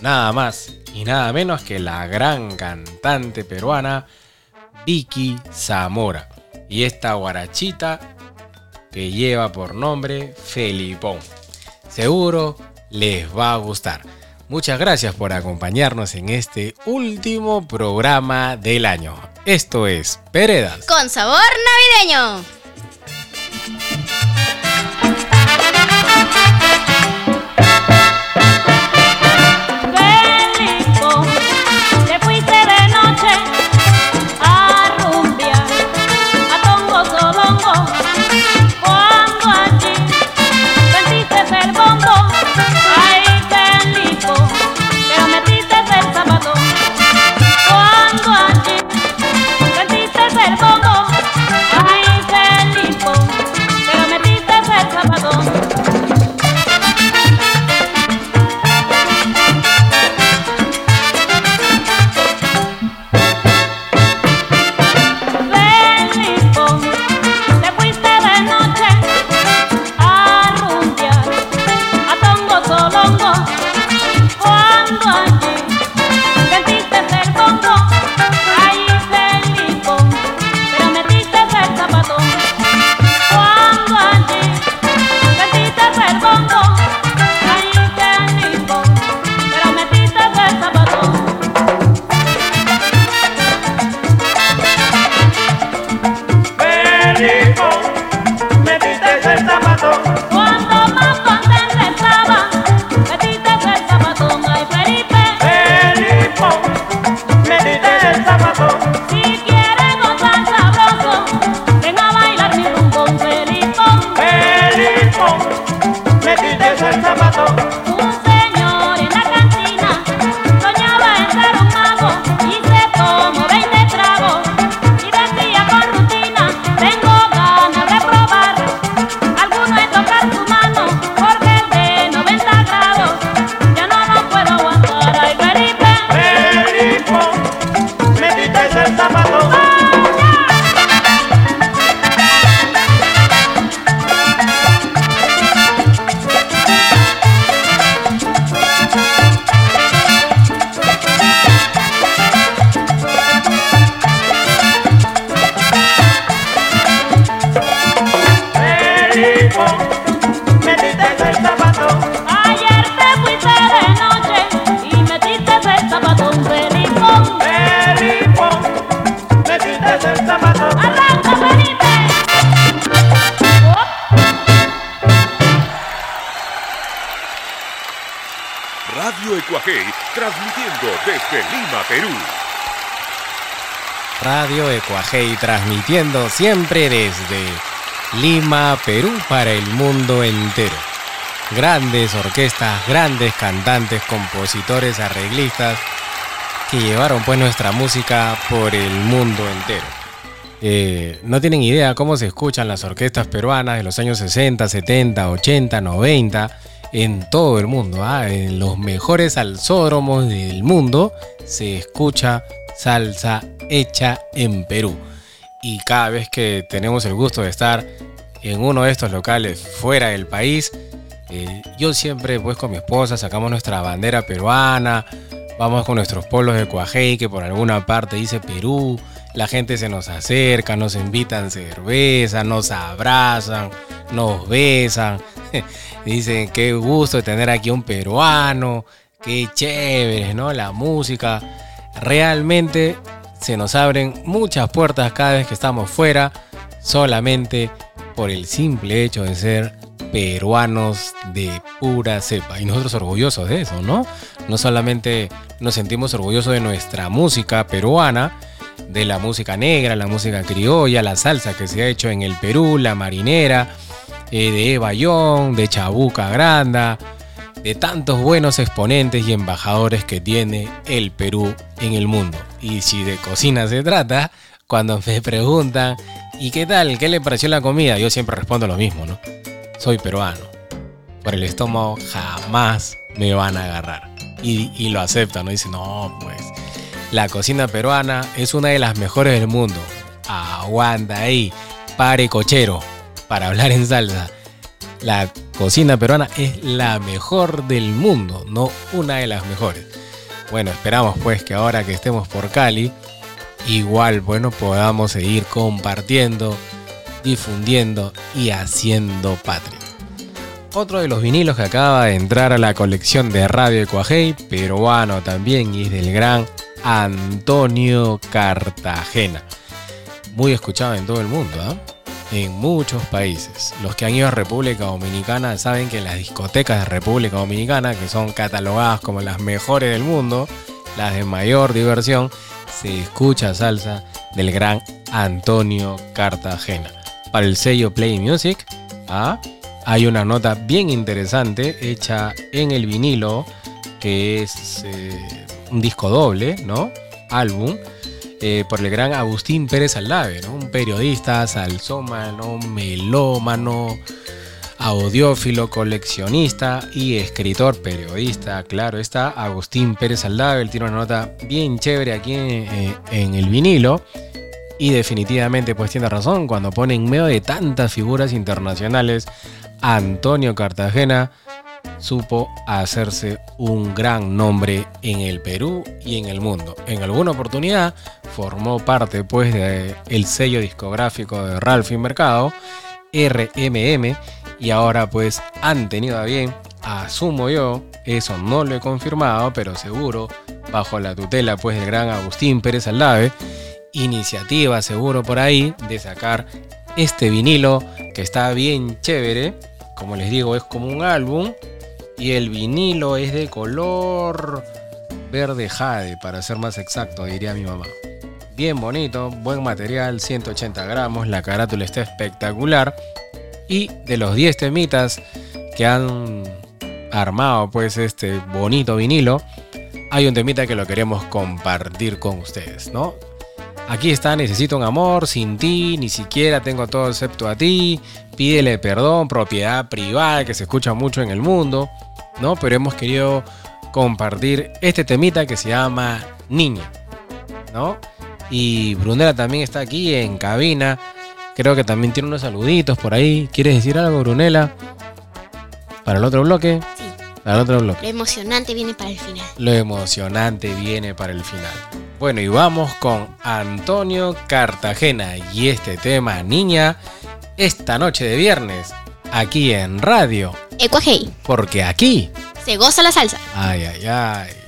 Nada más y nada menos que la gran cantante peruana Vicky Zamora. Y esta guarachita que lleva por nombre Felipón. Seguro les va a gustar. Muchas gracias por acompañarnos en este último programa del año. Esto es Peredas. Con sabor navideño. Radio Ecuajei, transmitiendo desde Lima, Perú. Radio Ecuajei transmitiendo siempre desde Lima, Perú para el mundo entero. Grandes orquestas, grandes cantantes, compositores, arreglistas que llevaron pues nuestra música por el mundo entero. Eh, no tienen idea cómo se escuchan las orquestas peruanas de los años 60, 70, 80, 90 en todo el mundo. ah, En los mejores salsódromos del mundo se escucha salsa hecha en Perú. Y cada vez que tenemos el gusto de estar en uno de estos locales fuera del país, eh, yo siempre pues con mi esposa sacamos nuestra bandera peruana, vamos con nuestros polos de Cuajei que por alguna parte dice Perú, la gente se nos acerca, nos invitan cerveza, nos abrazan, nos besan, dicen qué gusto tener aquí un peruano, qué chévere, ¿no? La música, realmente se nos abren muchas puertas cada vez que estamos fuera, solamente por el simple hecho de ser peruanos de pura cepa. Y nosotros orgullosos de eso, ¿no? No solamente nos sentimos orgullosos de nuestra música peruana, de la música negra, la música criolla, la salsa que se ha hecho en el Perú, la marinera, eh, de Young, de Chabuca Granda, de tantos buenos exponentes y embajadores que tiene el Perú en el mundo. Y si de cocina se trata, cuando me preguntan, ¿y qué tal? ¿Qué le pareció la comida? Yo siempre respondo lo mismo, ¿no? Soy peruano. Por el estómago jamás me van a agarrar. Y, y lo aceptan, ¿no? Dicen, no, pues la cocina peruana es una de las mejores del mundo. Aguanta ahí, pare cochero, para hablar en salsa. La cocina peruana es la mejor del mundo, no una de las mejores. Bueno, esperamos pues que ahora que estemos por Cali, igual, bueno, podamos seguir compartiendo, difundiendo y haciendo patria. Otro de los vinilos que acaba de entrar a la colección de Radio Ecuajei, peruano también, y es del gran Antonio Cartagena. Muy escuchado en todo el mundo, ¿ah? En muchos países. Los que han ido a República Dominicana saben que las discotecas de República Dominicana, que son catalogadas como las mejores del mundo, las de mayor diversión, se escucha salsa del gran Antonio Cartagena. Para el sello Play Music, ¿ah? hay una nota bien interesante hecha en el vinilo, que es eh, un disco doble, ¿no? Álbum. Eh, por el gran Agustín Pérez Aldave, un periodista, salsómano, melómano, audiófilo, coleccionista y escritor, periodista, claro está, Agustín Pérez Aldave, él tiene una nota bien chévere aquí en, eh, en el vinilo y definitivamente pues tiene razón, cuando pone en medio de tantas figuras internacionales, Antonio Cartagena supo hacerse un gran nombre en el Perú y en el mundo. En alguna oportunidad formó parte pues del sello discográfico de Ralphie Mercado, RMM, y ahora pues han tenido a bien, asumo yo, eso no lo he confirmado, pero seguro, bajo la tutela pues del gran Agustín Pérez Aldave, iniciativa seguro por ahí de sacar este vinilo que está bien chévere, como les digo es como un álbum y el vinilo es de color verde jade para ser más exacto diría mi mamá. Bien bonito, buen material, 180 gramos, la carátula está espectacular y de los 10 temitas que han armado pues este bonito vinilo, hay un temita que lo queremos compartir con ustedes, ¿no? Aquí está, necesito un amor, sin ti, ni siquiera tengo todo excepto a ti, pídele perdón, propiedad privada que se escucha mucho en el mundo, ¿no? Pero hemos querido compartir este temita que se llama Niña, ¿no? Y Brunera también está aquí en cabina. Creo que también tiene unos saluditos por ahí. ¿Quieres decir algo, Brunela? Para el otro bloque. Sí. Para el otro bloque. Lo emocionante viene para el final. Lo emocionante viene para el final. Bueno, y vamos con Antonio Cartagena y este tema, niña, esta noche de viernes, aquí en Radio Ecuajei. Porque aquí se goza la salsa. Ay, ay, ay.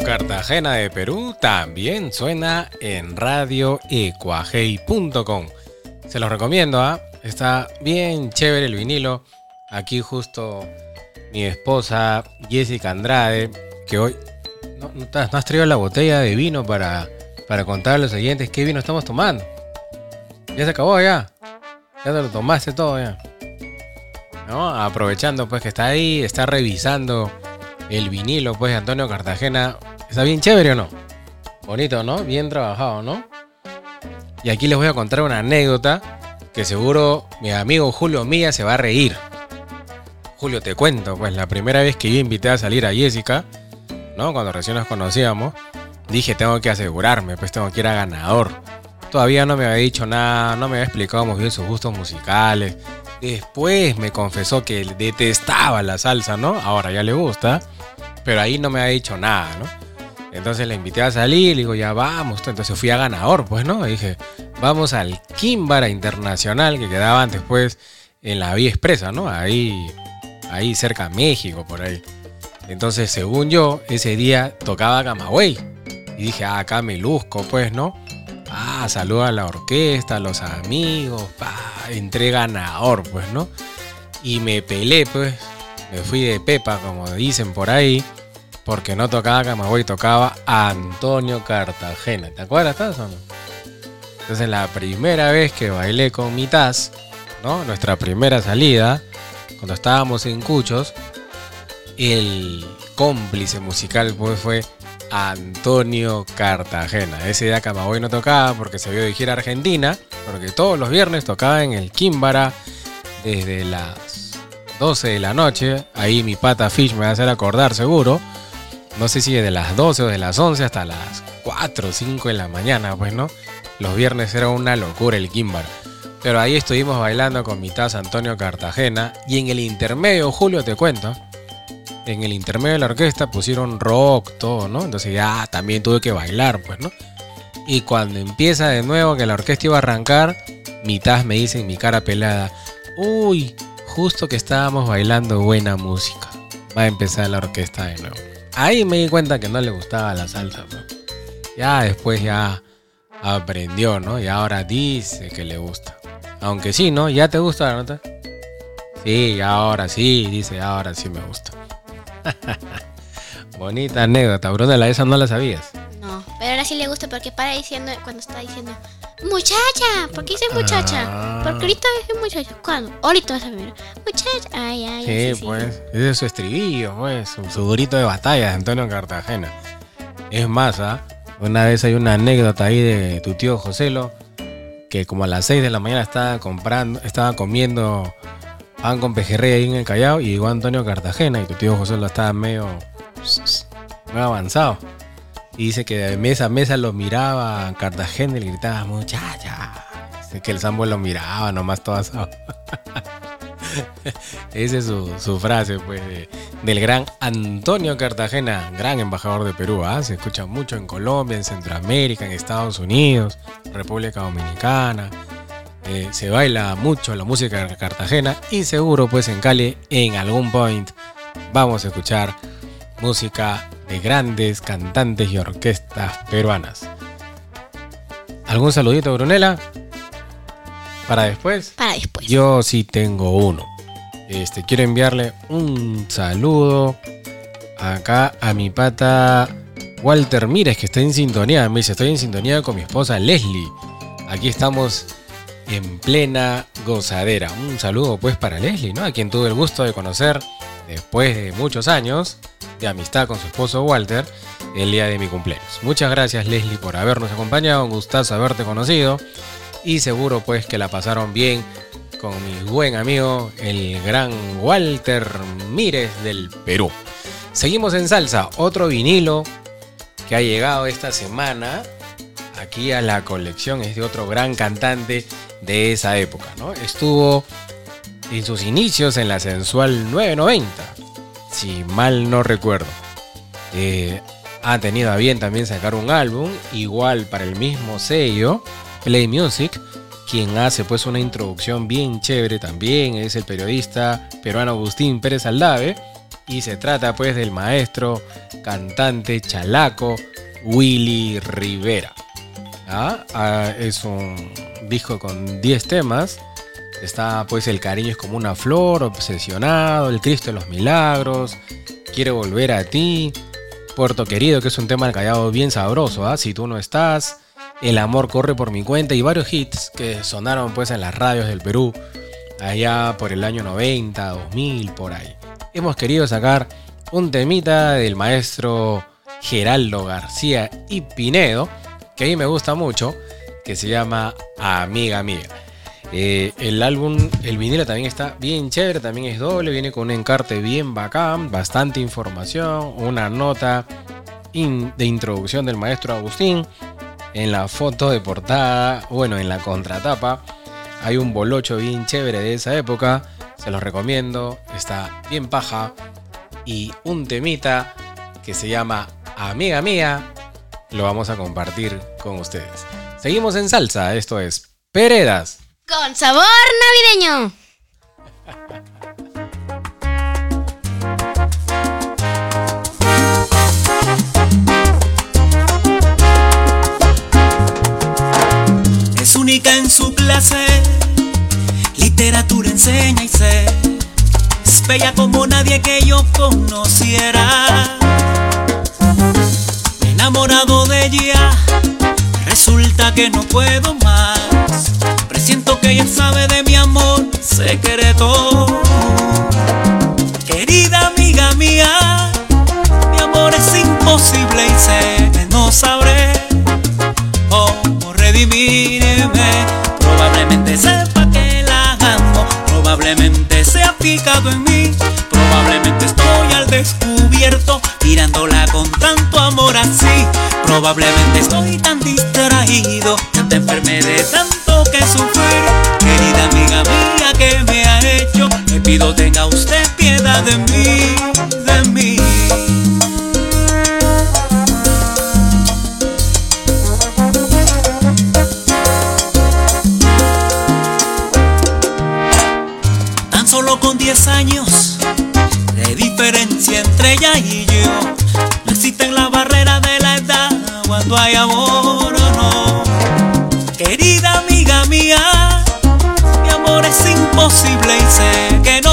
Cartagena de Perú también suena en radio radioecuajei.com. Se los recomiendo, ¿ah? está bien chévere el vinilo. Aquí justo mi esposa Jessica Andrade, que hoy no, no, no has traído la botella de vino para, para contar a los oyentes qué vino estamos tomando. Ya se acabó ya. Ya te lo tomaste todo ya. ¿No? Aprovechando pues que está ahí, está revisando el vinilo, pues, de Antonio Cartagena. ¿Está bien chévere o no? Bonito, ¿no? Bien trabajado, ¿no? Y aquí les voy a contar una anécdota que seguro mi amigo Julio Mía se va a reír. Julio, te cuento, pues la primera vez que yo invité a salir a Jessica, ¿no? Cuando recién nos conocíamos, dije, tengo que asegurarme, pues tengo que ir a ganador. Todavía no me había dicho nada, no me había explicado muy bien sus gustos musicales. Después me confesó que detestaba la salsa, ¿no? Ahora ya le gusta, pero ahí no me había dicho nada, ¿no? Entonces le invité a salir, digo, ya vamos. Entonces fui a ganador, pues, ¿no? Dije, vamos al Kimbara Internacional que quedaba antes, pues, en la Vía Expresa, ¿no? Ahí, ahí cerca de México, por ahí. Entonces, según yo, ese día tocaba Camagüey. Y dije, ah, acá me luzco, pues, ¿no? Ah, saluda a la orquesta, a los amigos, pa, entré ganador, pues, ¿no? Y me pelé, pues, me fui de pepa, como dicen por ahí, porque no tocaba Camagüey, tocaba Antonio Cartagena. ¿Te acuerdas eso o no? Entonces, la primera vez que bailé con mi Taz, ¿no? Nuestra primera salida, cuando estábamos en Cuchos, el cómplice musical pues, fue Antonio Cartagena. Ese día Camagüey no tocaba porque se vio gira a Argentina, porque todos los viernes tocaba en el Kimbara desde las 12 de la noche. Ahí mi pata Fish me va a hacer acordar seguro. No sé si de las 12 o de las 11 hasta las 4 o 5 de la mañana, pues no. Los viernes era una locura el Kimbara. Pero ahí estuvimos bailando con mi Antonio Cartagena. Y en el intermedio, Julio, te cuento. En el intermedio de la orquesta pusieron rock, todo, ¿no? Entonces ya también tuve que bailar, pues, ¿no? Y cuando empieza de nuevo que la orquesta iba a arrancar, mi Taz me dice en mi cara pelada, uy, justo que estábamos bailando buena música. Va a empezar la orquesta de nuevo. Ahí me di cuenta que no le gustaba la salsa. Ya después ya aprendió, ¿no? Y ahora dice que le gusta. Aunque sí, ¿no? ¿Ya te gusta la nota? Sí, ahora sí, dice, ahora sí me gusta. Bonita anécdota, Brunella, esa no la sabías. No, pero ahora sí le gusta porque para diciendo, cuando está diciendo, muchacha, ¿por qué dice muchacha? Ah. Porque ahorita dice muchacha. ¿Cuándo? Ahorita vas a ver. Muchacha. Ay, ay, Sí, sí. pues, ese es su estribillo, pues, su, su grito de batalla de Antonio Cartagena. Es más, ¿ah? una vez hay una anécdota ahí de tu tío Joselo, que como a las 6 de la mañana estaba comprando, estaba comiendo pan con pejerrey ahí en el Callao y llegó Antonio Cartagena y tu tío Joselo estaba medio, medio avanzado. Y dice que de mesa a mesa lo miraba Cartagena y le gritaba, muchacha. Dice que el Sambo lo miraba nomás todo asado. Esa es su, su frase, pues, de- del gran Antonio Cartagena, gran embajador de Perú. ¿ah? Se escucha mucho en Colombia, en Centroamérica, en Estados Unidos, República Dominicana. Eh, se baila mucho la música de Cartagena y seguro, pues, en Cali, en algún point, vamos a escuchar música de grandes cantantes y orquestas peruanas. ¿Algún saludito, Brunella? Para después. Para después. Yo sí tengo uno. Este, quiero enviarle un saludo acá a mi pata Walter Mires, que está en sintonía. Me dice, estoy en sintonía con mi esposa Leslie. Aquí estamos en plena gozadera. Un saludo pues para Leslie, ¿no? A quien tuve el gusto de conocer después de muchos años de amistad con su esposo Walter el día de mi cumpleaños. Muchas gracias Leslie por habernos acompañado, un gustazo haberte conocido y seguro pues que la pasaron bien con mi buen amigo el gran Walter Mires del Perú. Seguimos en salsa, otro vinilo que ha llegado esta semana aquí a la colección es de otro gran cantante de esa época, ¿no? Estuvo en sus inicios en la sensual 990, si mal no recuerdo. Eh, ha tenido a bien también sacar un álbum, igual para el mismo sello, Play Music, quien hace pues una introducción bien chévere también, es el periodista peruano Agustín Pérez Aldave, y se trata pues del maestro, cantante, chalaco, Willy Rivera. ¿Ah? Ah, es un disco con 10 temas. Está pues El cariño es como una flor, Obsesionado, El Cristo de los Milagros, Quiero volver a ti, Puerto Querido, que es un tema callado bien sabroso, ¿ah? Si tú no estás, El amor corre por mi cuenta y varios hits que sonaron pues en las radios del Perú allá por el año 90, 2000, por ahí. Hemos querido sacar un temita del maestro Geraldo García y Pinedo, que a mí me gusta mucho, que se llama Amiga Mía. Eh, el álbum, el vinilo también está bien chévere, también es doble, viene con un encarte bien bacán, bastante información, una nota de introducción del maestro Agustín. En la foto de portada, bueno, en la contratapa, hay un bolocho bien chévere de esa época, se los recomiendo, está bien paja. Y un temita que se llama Amiga Mía, lo vamos a compartir con ustedes. Seguimos en salsa, esto es Peredas. Con sabor navideño. Es única en su clase, literatura enseña y sé. Es bella como nadie que yo conociera. Enamorado de ella, resulta que no puedo más. Presiento que ella sabe de mi amor secreto. Querida amiga mía, mi amor es imposible y sé que no sabré cómo redimirme. Probablemente sepa que la amo, probablemente se ha fijado en mí, probablemente estoy al descubierto mirándola con tanto amor así. Probablemente estoy tan distraído, tanta enfermedad de tanto que sufrir. Querida amiga mía que me ha hecho, le pido tenga usted piedad de mí, de mí. Tan solo con 10 años de diferencia entre ella y yo. Imposible y sé que no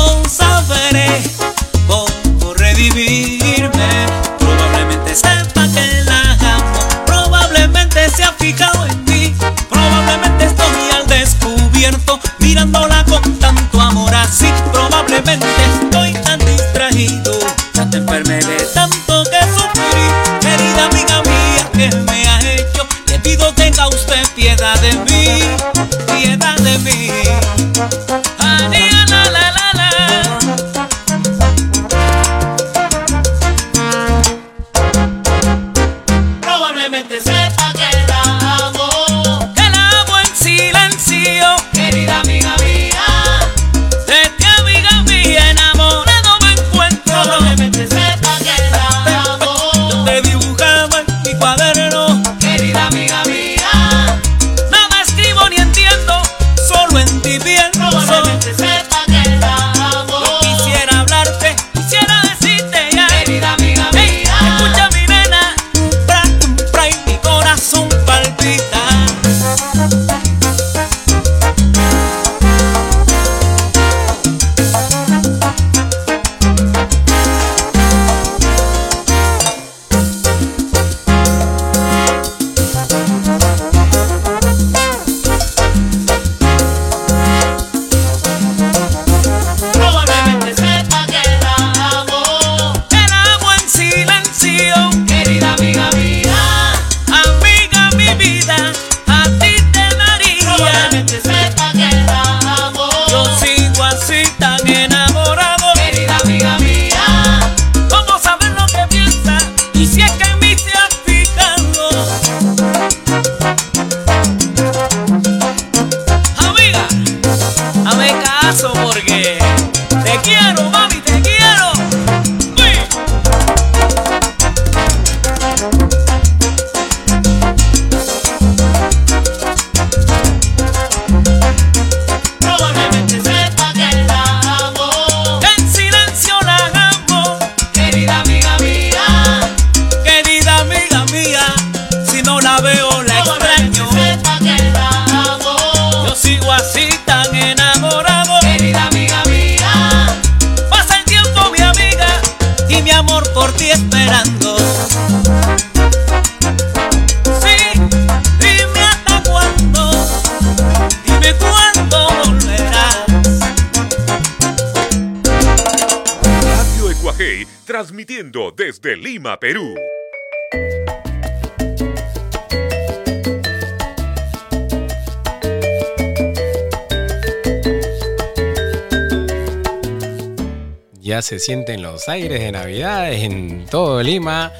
Se sienten los aires de Navidad en todo Lima,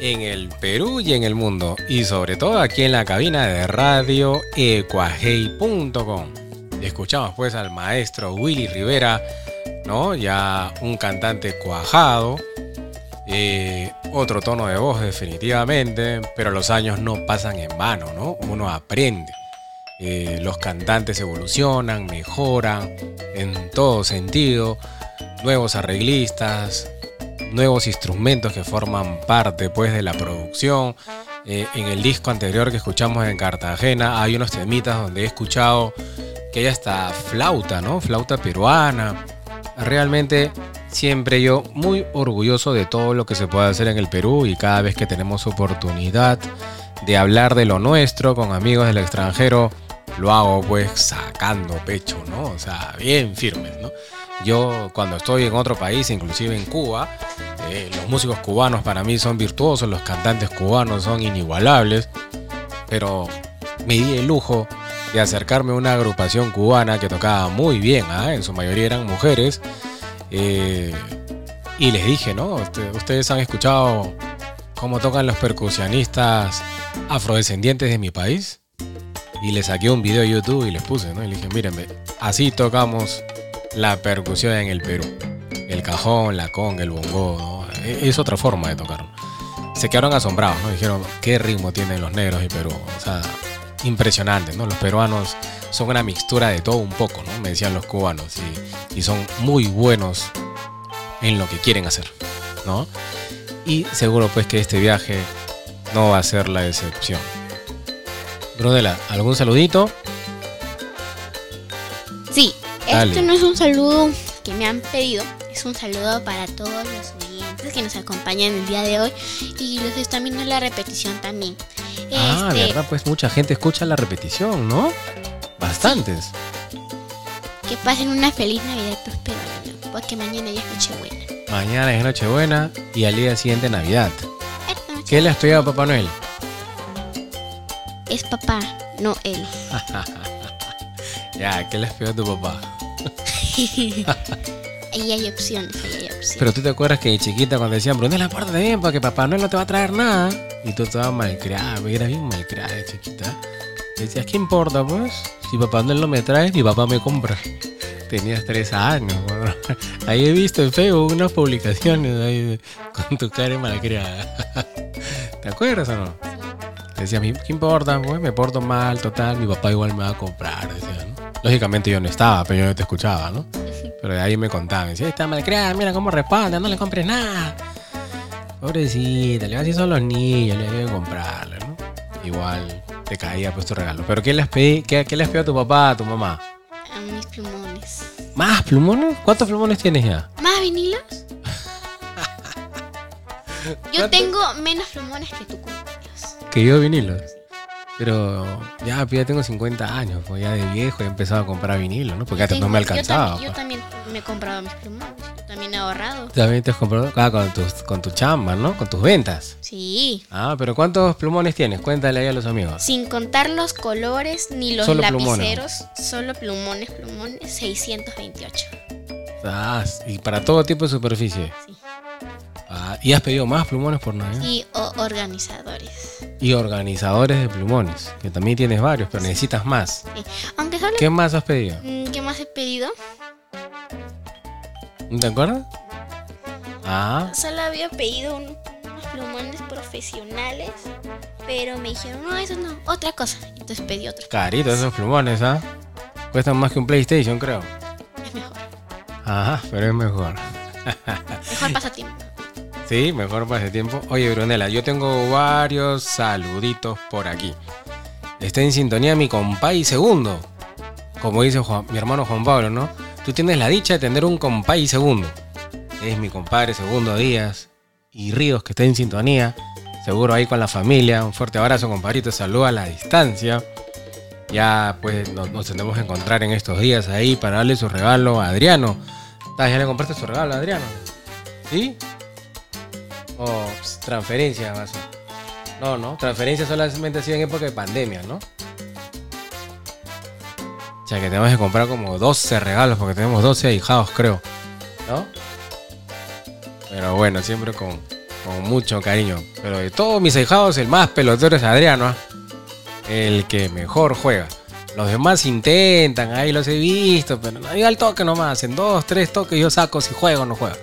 en el Perú y en el mundo. Y sobre todo aquí en la cabina de radio ecuajei.com. Escuchamos pues al maestro Willy Rivera, ¿no? Ya un cantante cuajado. eh, otro tono de voz definitivamente, pero los años no pasan en vano, ¿no? Uno aprende. Eh, los cantantes evolucionan, mejoran en todo sentido nuevos arreglistas, nuevos instrumentos que forman parte pues de la producción. Eh, en el disco anterior que escuchamos en Cartagena hay unos temitas donde he escuchado que hay hasta flauta, ¿no? Flauta peruana. Realmente siempre yo muy orgulloso de todo lo que se puede hacer en el Perú y cada vez que tenemos oportunidad de hablar de lo nuestro con amigos del extranjero, lo hago pues sacando pecho, ¿no? O sea, bien firmes, ¿no? Yo cuando estoy en otro país, inclusive en Cuba, eh, los músicos cubanos para mí son virtuosos, los cantantes cubanos son inigualables, pero me di el lujo de acercarme a una agrupación cubana que tocaba muy bien, ¿ah? en su mayoría eran mujeres, eh, y les dije, ¿no? Usted- Ustedes han escuchado cómo tocan los percusionistas afrodescendientes de mi país. Y les saqué un video de YouTube y les puse, ¿no? Y les dije, mírenme, así tocamos la percusión en el Perú. El cajón, la conga, el bongo. E- Es otra forma de tocar. Se quedaron asombrados, ¿no? Dijeron, ¿qué ritmo tienen los negros y Perú? O sea, impresionante, ¿no? Los peruanos son una mixtura de todo un poco, ¿no? Me decían los cubanos. Y, y son muy buenos en lo que quieren hacer, ¿no? Y seguro pues que este viaje no va a ser la excepción. Brunela, ¿algún saludito? Sí, Dale. esto no es un saludo que me han pedido, es un saludo para todos los oyentes que nos acompañan el día de hoy y los están viendo la repetición también. Ah, Este, verdad, pues mucha gente escucha la repetición, ¿no? Bastantes. Que pasen una feliz Navidad próspero año, porque mañana ya es Nochebuena. Mañana es Nochebuena y al día siguiente Navidad. ¿Qué le has pedido a Papá Noel? Es papá, no él. ya, ¿qué le has pedido a tu papá? ahí hay opciones, ahí hay opciones. Pero tú te acuerdas que de chiquita cuando decían, Brunella, pórtate bien porque Papá Noel no te va a traer nada. Y tú estabas malcriada, eras bien malcriada de chiquita. Decías, ¿qué importa pues? Si Papá Noel no me trae, mi papá me compra. Tenías tres años, bueno. Ahí he visto en Facebook unas publicaciones ahí con tu cara malcriada. ¿Te acuerdas o no? Decía, "¿Mi- ¿qué importa? Pues me porto mal, total, mi papá igual me va a comprar, decía. Lógicamente yo no estaba, pero yo no te escuchaba, ¿no? Pero de ahí me contaban, decía, está malcriada, mira cómo responde, no le compres nada. Pobrecita, le así son los niños, le que comprarle, ¿no? Igual te caía pues tu regalo. Pero ¿qué les pedí? ¿Qué, qué les pidió a tu papá, a tu mamá? A mis plumones. ¿Más plumones? ¿Cuántos plumones tienes ya? ¿Más vinilos? Yo tengo menos plumones que tú cumpleaños. Que yo vinilos. Pero ya, pues, ya tengo 50 años, pues ya de viejo he empezado a comprar vinilos, ¿no? Porque antes no me Tengo- yo alcanzaba. también- Yo pues. también, me he comprado mis plumones. Yo también he ahorrado. También te has comprado ah, con, tus, con tu chamba, ¿no? Con tus ventas. Sí. Ah, pero ¿cuántos plumones tienes? Cuéntale ahí a los amigos. Sin contar los colores ni los Solo plumones. lapiceros. Solo plumones, plumones. 628. Ah, y para todo tipo de superficie. Ah, y has pedido más plumones por Navidad. Y organizadores. Y organizadores de plumones, que también tienes varios, pero necesitas más. Sí. Aunque solo... ¿Qué más has pedido? Mm, ¿Qué más he pedido? ¿No te acuerdas? Ah, Solo había pedido un- unos plumones profesionales. Pero me dijeron, no, eso no, otra cosa. Entonces pedí otro. caritos esos plumones, ¿ah? Cuestan más que un PlayStation, creo. Es mejor. Ajá, pero es mejor. Mejor pasatiempo. Sí, mejor para ese tiempo. Oye, Brunella, yo tengo varios saluditos por aquí. Está en sintonía mi compay segundo. Como dice Juan- mi hermano Juan Pablo, ¿no? Tú tienes la dicha de tener un compay segundo. Es mi compadre segundo Díaz y Ríos que está en sintonía. Seguro ahí con la familia. Un fuerte abrazo, compadrito. Saludo a la distancia. Ya pues nos, nos tendremos que encontrar en estos días ahí para darle su regalo a Adriano. ¿Ya le compraste su regalo a Adriano? ¿Sí? O transferencia va a ser. No, no, transferencia solamente ha sido en época de pandemia, ¿no? O sea que tenemos que comprar como 12 regalos porque tenemos 12 ahijados, creo. ¿No? Pero bueno, siempre con, con mucho cariño. Pero de todos mis ahijados, el más pelotero es Adriano. ¿ah? El que mejor juega. Los demás intentan, ahí los he visto, pero no al toque nomás. En dos, tres toques yo saco si juego o no juego.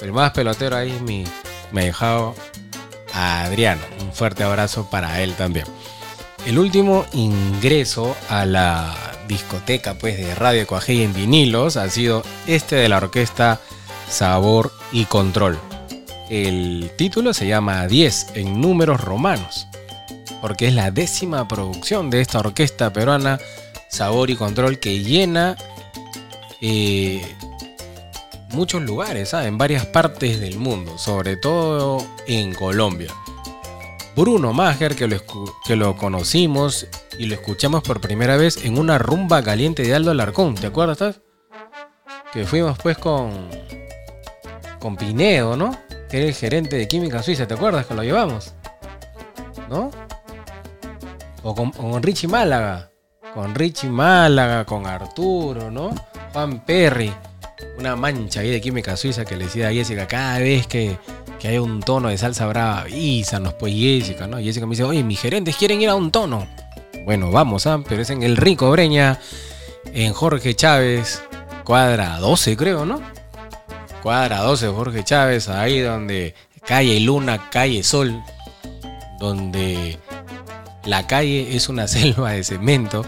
El más pelotero ahí es mi, mi ahijado Adriano. Un fuerte abrazo para él también. El último ingreso a la discoteca pues, de Radio Coajei en vinilos ha sido este de la orquesta Sabor y Control. El título se llama 10 en números romanos, porque es la décima producción de esta orquesta peruana Sabor y Control que llena eh, muchos lugares, ¿ah? en varias partes del mundo, sobre todo en Colombia. Bruno Mager, que lo, que lo conocimos y lo escuchamos por primera vez en una rumba caliente de Aldo Alarcón, ¿te acuerdas? Que fuimos pues con, con Pinedo, ¿no? Que era el gerente de Química Suiza, ¿te acuerdas que lo llevamos? ¿No? O con, con Richie Málaga. Con Richie Málaga, con Arturo, ¿no? Juan Perry. Una mancha ahí de Química Suiza que le decía a Jessica cada vez que, que hay un tono de salsa brava, avísanos pues Jessica, ¿no? Jessica me dice, oye, mis gerentes quieren ir a un tono. Bueno, vamos, ¿ah? Pero es en el Rico Breña, en Jorge Chávez, cuadra 12 creo, ¿no? Cuadra 12 Jorge Chávez, ahí donde calle Luna, calle Sol, donde la calle es una selva de cemento.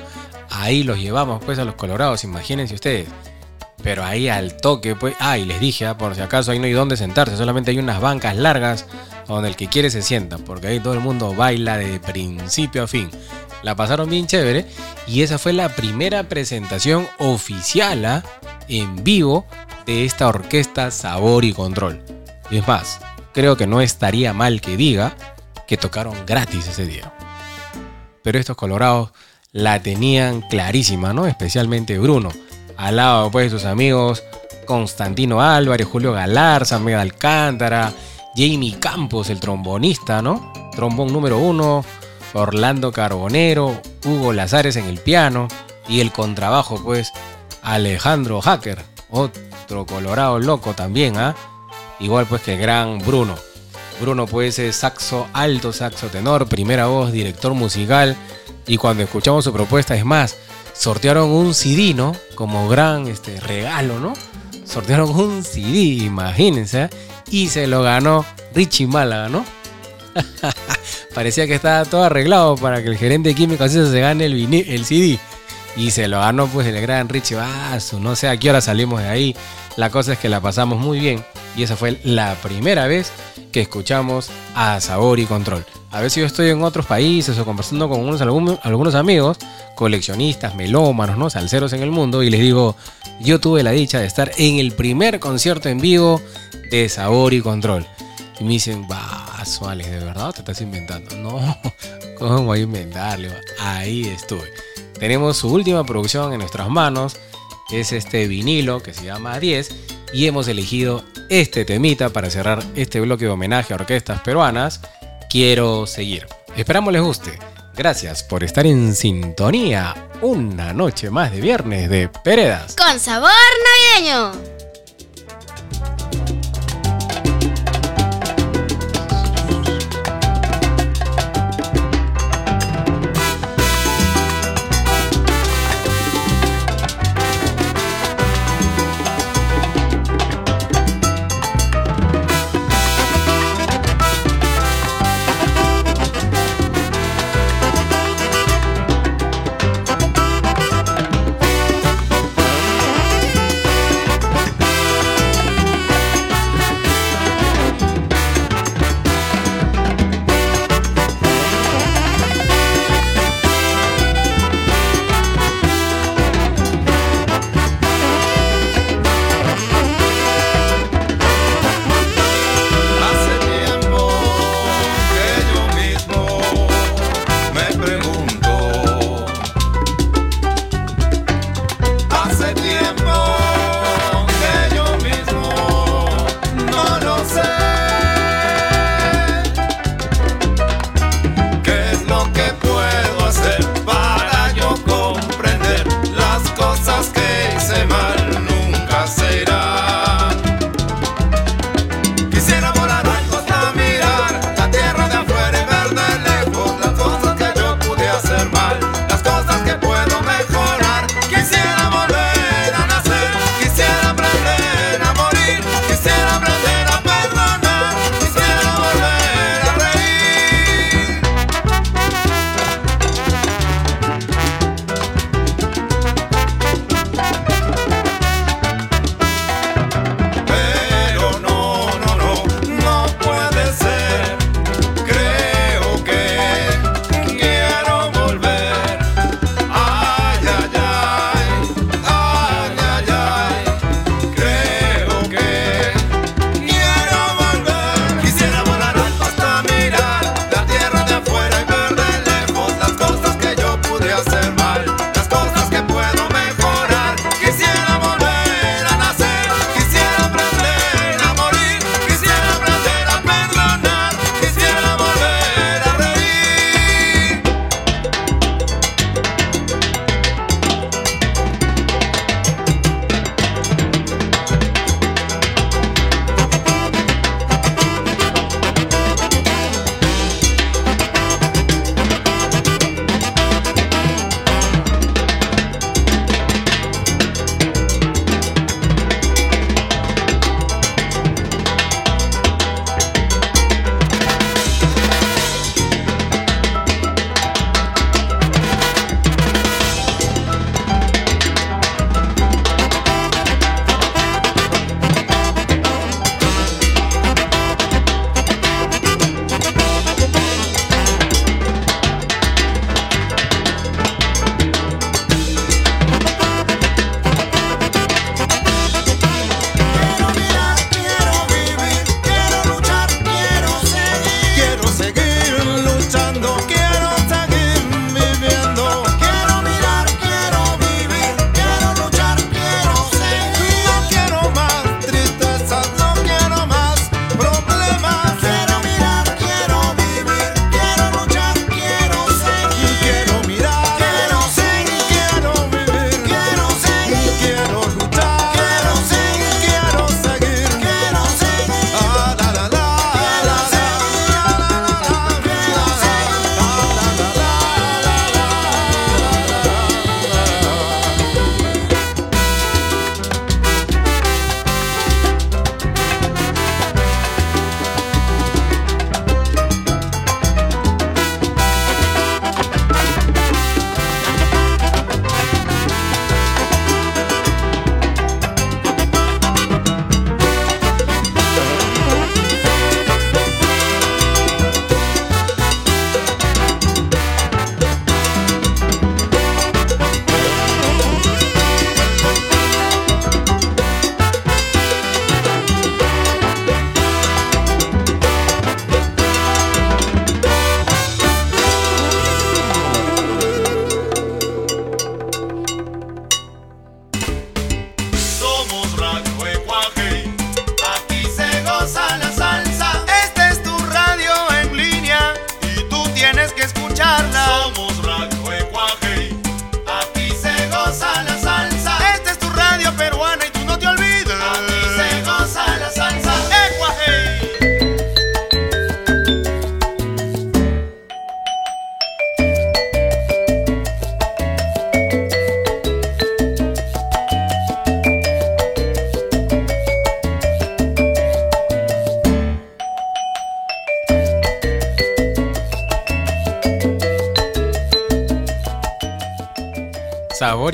Ahí los llevamos pues a los colorados, imagínense ustedes. Pero ahí al toque, pues. Ah, y les dije, ah, por si acaso ahí no hay dónde sentarse, solamente hay unas bancas largas donde el que quiere se sienta, porque ahí todo el mundo baila de principio a fin. La pasaron bien chévere y esa fue la primera presentación oficial ah, en vivo de esta orquesta Sabor y Control. Y es más, creo que no estaría mal que diga que tocaron gratis ese día. Pero estos colorados la tenían clarísima, ¿no? Especialmente Bruno. Al lado, pues, de sus amigos Constantino Álvarez, Julio Galarza, Mega Alcántara, Jamie Campos, el trombonista, ¿no? Trombón número uno, Orlando Carbonero, Hugo Lazares en el piano y el contrabajo, pues, Alejandro Hacker, otro colorado loco también, ¿ah? Igual, pues, que el gran Bruno. Bruno, pues, es saxo alto, saxo tenor, primera voz, director musical. Y cuando escuchamos su propuesta, es más, sortearon un CD, ¿no? Como gran este, regalo, ¿no? Sortearon un CD, imagínense. ¿eh? Y se lo ganó Richie Málaga, ¿no? Parecía que estaba todo arreglado para que el gerente de química se gane el, el CD. Y se lo ganó pues el gran Richie Basso. No sé a qué hora salimos de ahí. La cosa es que la pasamos muy bien. Y esa fue la primera vez que escuchamos a Sabor y Control. A veces yo estoy en otros países o conversando con algunos amigos, coleccionistas, melómanos, ¿no? salseros en el mundo, y les digo, yo tuve la dicha de estar en el primer concierto en vivo de Sabor y Control. Y me dicen, vaso, Alex, ¿de verdad te estás inventando? No, ¿cómo voy a inventarle? Ahí estuve. Tenemos su última producción en nuestras manos, es este vinilo que se llama 10, y hemos elegido este temita para cerrar este bloque de homenaje a orquestas peruanas. Quiero seguir. Esperamos les guste. Gracias por estar en sintonía. Una noche más de viernes de Peredas. Con sabor navideño.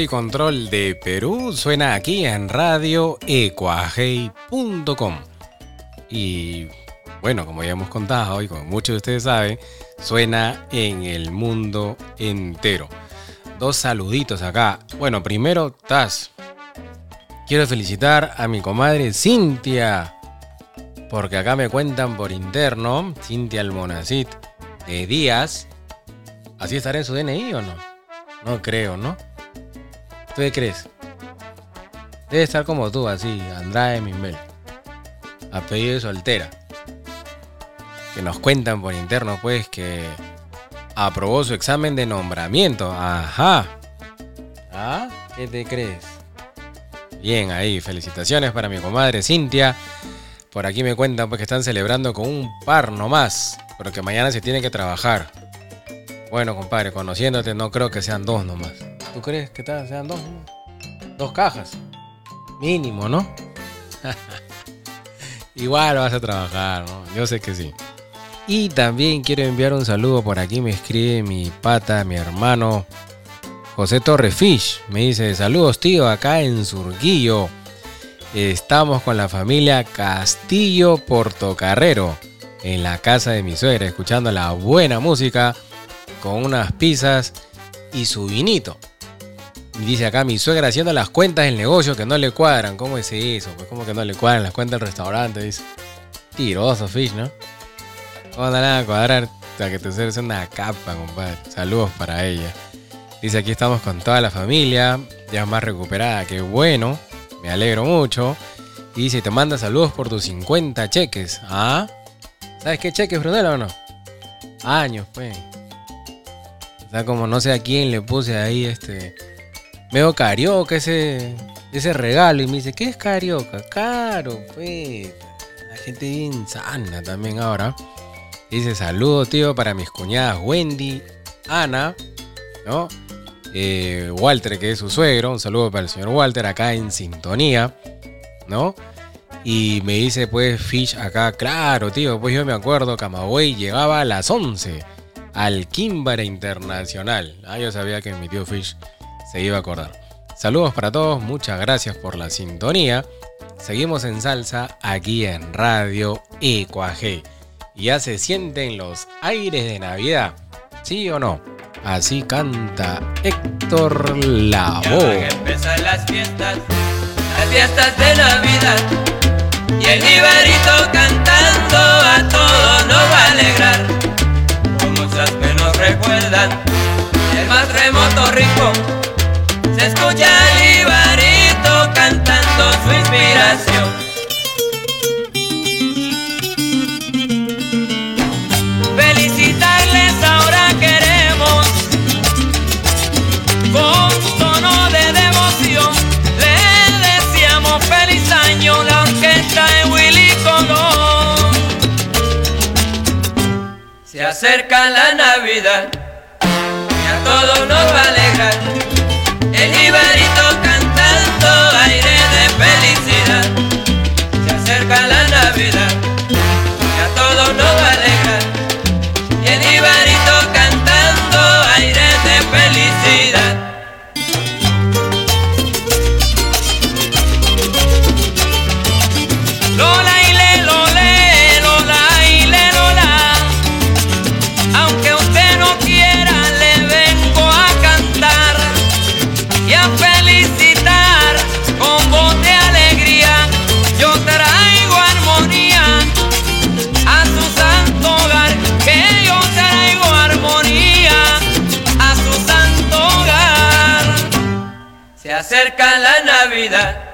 Y control de Perú suena aquí en radio ecuajei.com. Y bueno, como ya hemos contado y como muchos de ustedes saben, suena en el mundo entero. Dos saluditos acá. Bueno, primero, Taz. Quiero felicitar a mi comadre Cintia. Porque acá me cuentan por interno, Cintia Almonacid, de Díaz. ¿Así estará en su DNI o no? No creo, ¿no? ¿Tú qué crees? Debe estar como tú, así, Andrade Mimbel. Apellido de soltera. Que nos cuentan por interno, pues, que aprobó su examen de nombramiento. Ajá. ¿Ah? ¿Qué te crees? Bien, ahí, felicitaciones para mi comadre Cintia. Por aquí me cuentan pues que están celebrando con un par nomás, pero que mañana se tiene que trabajar. Bueno, compadre, conociéndote no creo que sean dos nomás. ¿Tú crees que sean dos? Dos cajas. Mínimo, ¿no? Igual vas a trabajar, ¿no? Yo sé que sí. Y también quiero enviar un saludo por aquí. Me escribe mi pata, mi hermano José Torres Fish. Me dice: Saludos, tío, acá en Surquillo. Estamos con la familia Castillo Portocarrero en la casa de mi suegra, escuchando la buena música con unas pizzas y su vinito. Dice acá mi suegra haciendo las cuentas del negocio que no le cuadran. ¿Cómo es eso? Pues como que no le cuadran las cuentas del restaurante. Dice. Tiroso, Fish, ¿no? ¿Cómo van a cuadrar? Sea, que te haces una capa, compadre. Saludos para ella. Dice aquí estamos con toda la familia. Ya más recuperada. Qué bueno. Me alegro mucho. Y dice, te manda saludos por tus 50 cheques. ¿Ah? ¿Sabes qué cheques, Brunella, o no? Años, pues. O sea, como no sé a quién le puse ahí este. Veo carioca ese, ese regalo. Y me dice, ¿qué es carioca? Caro, pues. La gente bien sana también ahora. Dice, saludo, tío, para mis cuñadas Wendy, Ana, ¿no? Eh, Walter, que es su suegro. Un saludo para el señor Walter acá en sintonía, ¿no? Y me dice, pues, Fish acá, claro, tío, pues yo me acuerdo, Camagüey llegaba a las 11 al Kimbara Internacional. Ah, yo sabía que mi tío Fish se iba a acordar. Saludos para todos, muchas gracias por la sintonía. Seguimos en salsa aquí en Radio EcuaG. Y ya se sienten los aires de Navidad, ¿sí o no? Así canta Héctor Lavoe. empezar las fiestas, las fiestas de Navidad. Y el Ibarito cantando a todos nos va a alegrar. Con muchas que nos recuerdan el más remoto rincón. Escucha el Ibarito cantando su inspiración. Felicitarles ahora queremos con tono de devoción le deseamos feliz año la orquesta de Willy Colón. Se acerca la Navidad y a todos nos va la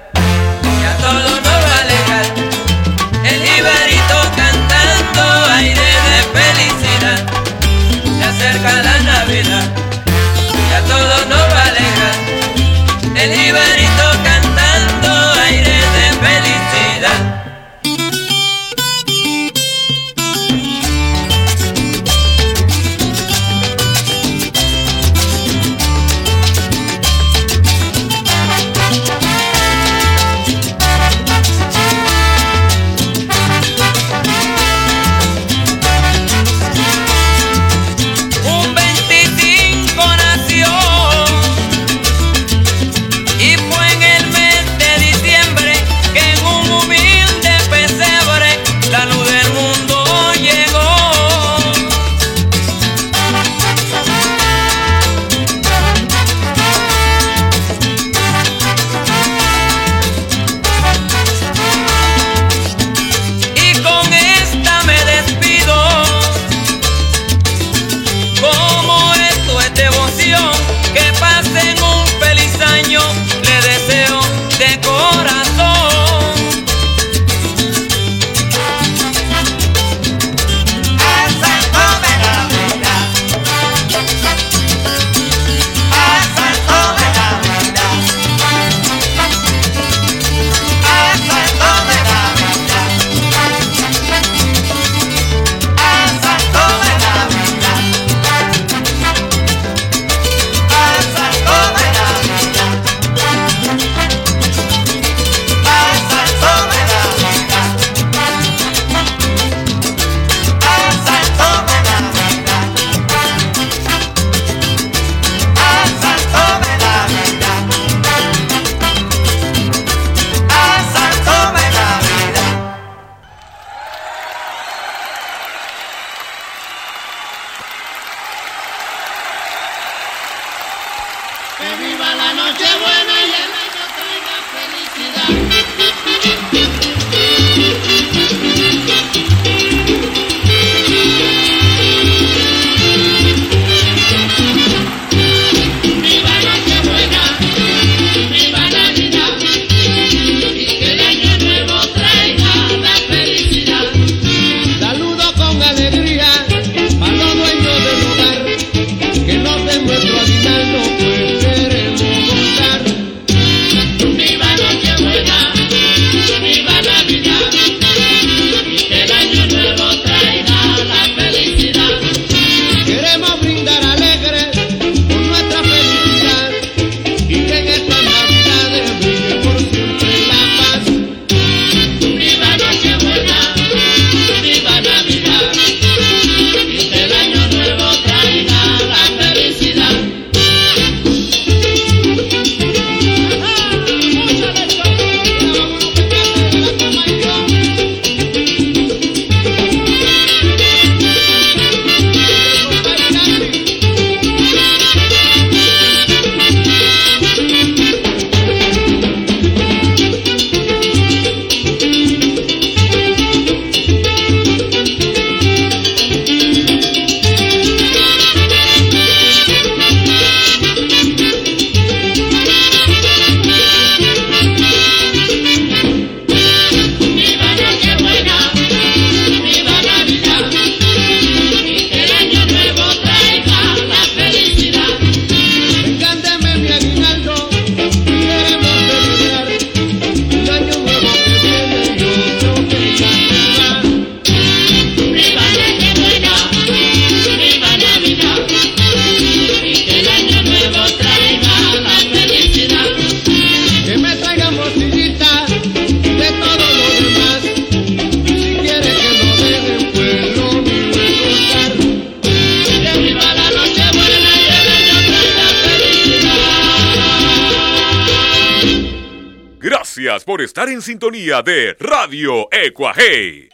en sintonía de Radio Ecuaje.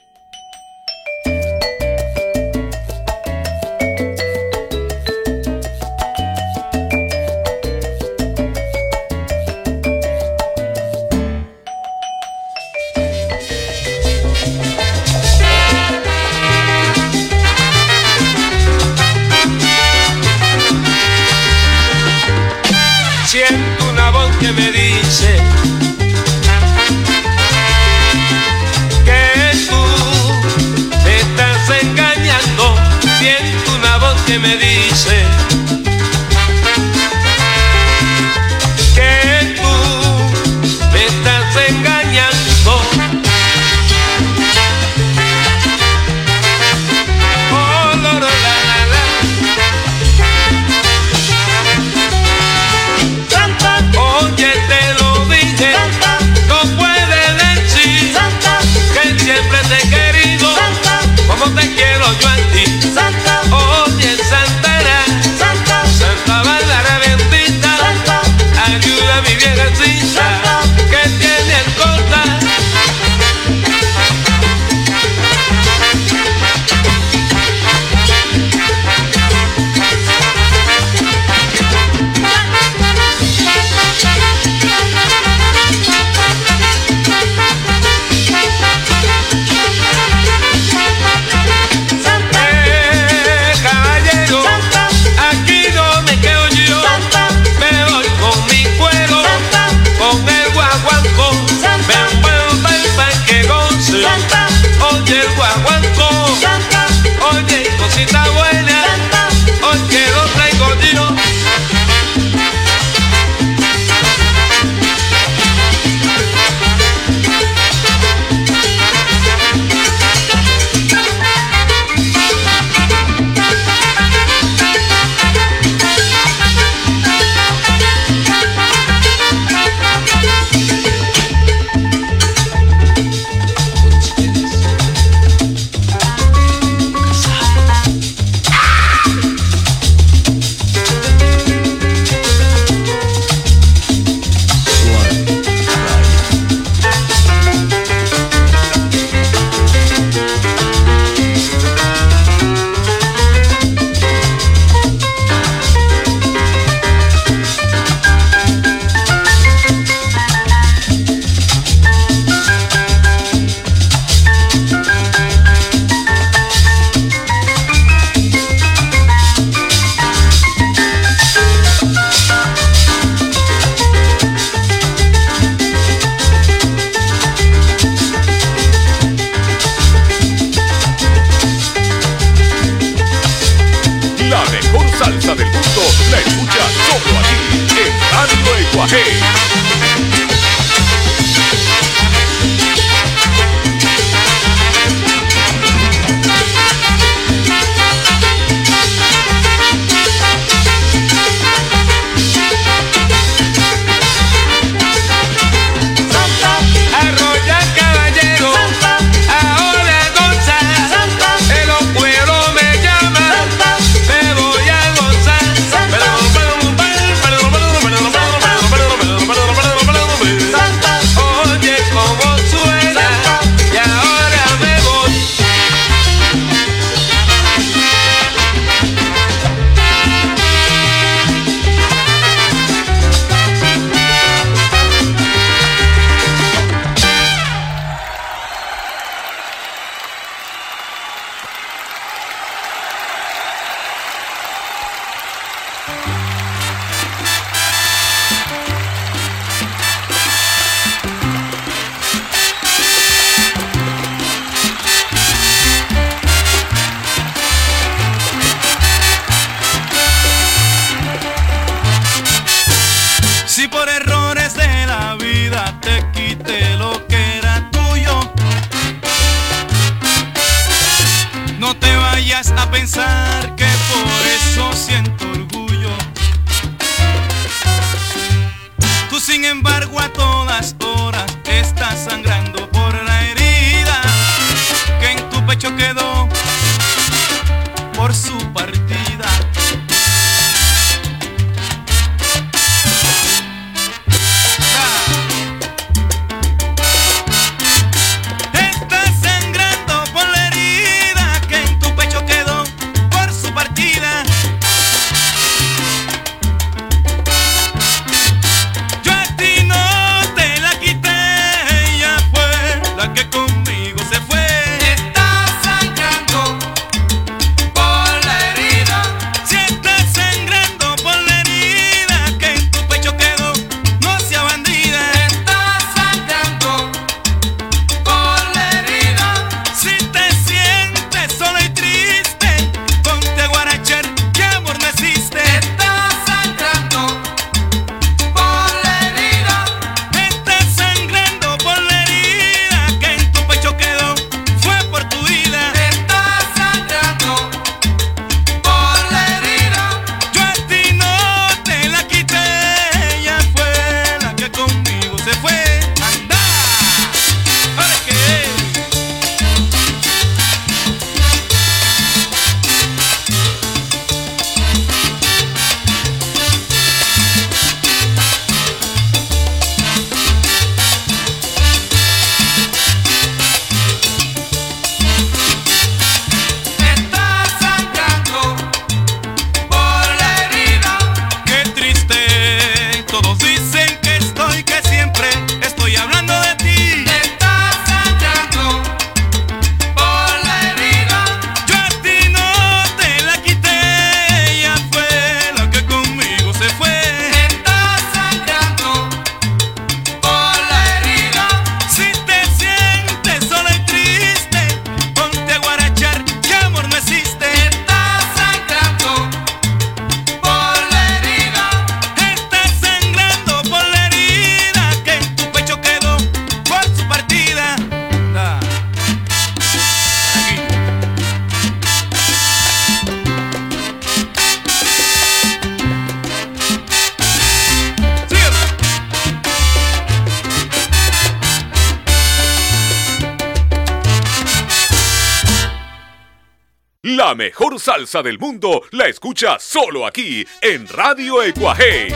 La mejor salsa del mundo la escuchas solo aquí en Radio Ecuaje.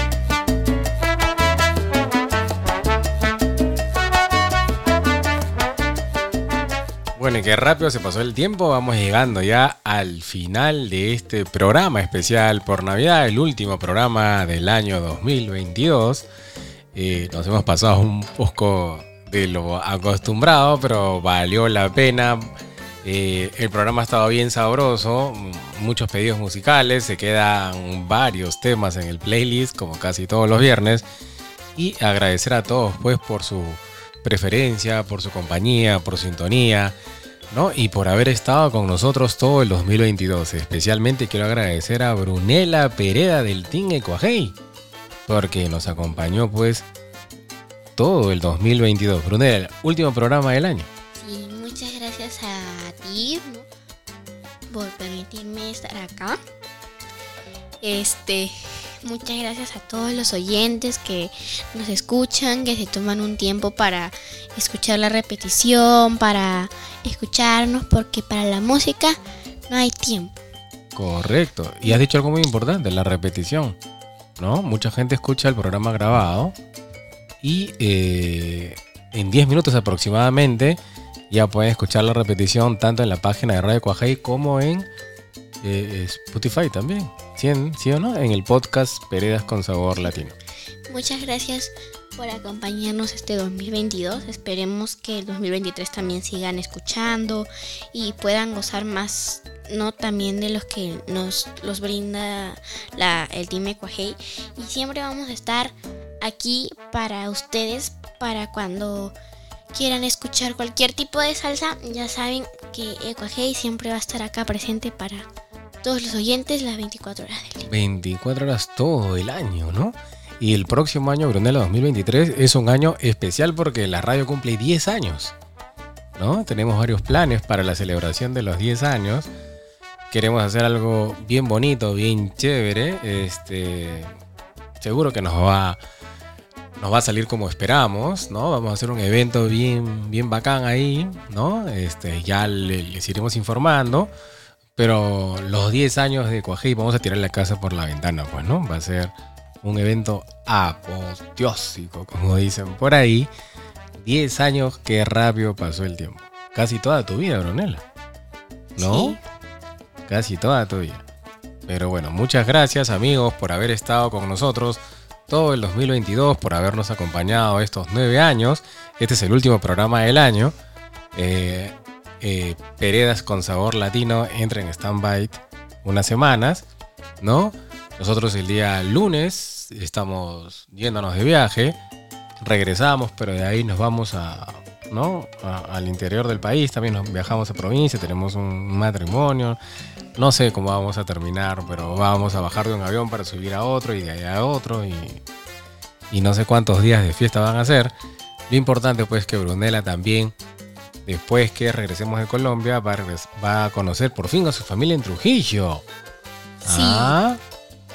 Bueno, y qué rápido se pasó el tiempo. Vamos llegando ya al final de este programa especial por Navidad, el último programa del año 2022. Eh, nos hemos pasado un poco de lo acostumbrado, pero valió la pena. Eh, el programa ha estado bien sabroso, muchos pedidos musicales, se quedan varios temas en el playlist, como casi todos los viernes. Y agradecer a todos pues por su preferencia, por su compañía, por su sintonía. ¿no? Y por haber estado con nosotros todo el 2022. Especialmente quiero agradecer a Brunela Pereda del Team Ecuajei, porque nos acompañó pues todo el 2022. Brunela, último programa del año. Por permitirme estar acá. Este, muchas gracias a todos los oyentes que nos escuchan, que se toman un tiempo para escuchar la repetición, para escucharnos, porque para la música no hay tiempo. Correcto. Y has dicho algo muy importante, la repetición. ¿No? Mucha gente escucha el programa grabado y eh, en 10 minutos aproximadamente ya pueden escuchar la repetición tanto en la página de Radio Cuajay como en eh, Spotify también. ¿Sí, en- sí o no? En el podcast Peredas con Sabor Latino. Muchas gracias por acompañarnos este 2022. Esperemos que el 2023 también sigan escuchando y puedan gozar más, no también de los que nos los brinda la, el Team Ecuajei. Y siempre vamos a estar aquí para ustedes, para cuando quieran escuchar cualquier tipo de salsa. Ya saben que Ecuajei siempre va a estar acá presente para todos los oyentes las 24 horas del día. 24 horas todo el año, ¿no? Y el próximo año, Brunella 2023, es un año especial porque la radio cumple 10 años, ¿no? Tenemos varios planes para la celebración de los 10 años. Queremos hacer algo bien bonito, bien chévere. Este, seguro que nos va, nos va a salir como esperamos, ¿no? Vamos a hacer un evento bien, bien bacán ahí, ¿no? Este, ya le- les iremos informando. Pero los 10 años de Cuajei vamos a tirar la casa por la ventana, pues, ¿no? Va a ser un evento apoteósico, como dicen por ahí. 10 años, qué rápido pasó el tiempo. Casi toda tu vida, Brunella. ¿No? Sí. Casi toda tu vida. Pero bueno, muchas gracias amigos por haber estado con nosotros todo el 2022, por habernos acompañado estos 9 años. Este es el último programa del año. Eh, eh, Peredas con sabor latino entra en stand-by unas semanas, ¿no? Nosotros el día lunes estamos yéndonos de viaje, regresamos, pero de ahí nos vamos a, ¿no? Al interior del país, también nos viajamos a provincia, tenemos un matrimonio, no sé cómo vamos a terminar, pero vamos a bajar de un avión para subir a otro y de allá a otro y, y no sé cuántos días de fiesta van a ser. Lo importante pues que Brunella también después que regresemos de Colombia, va a, regres- va a conocer por fin a su familia en Trujillo. Sí. Ah,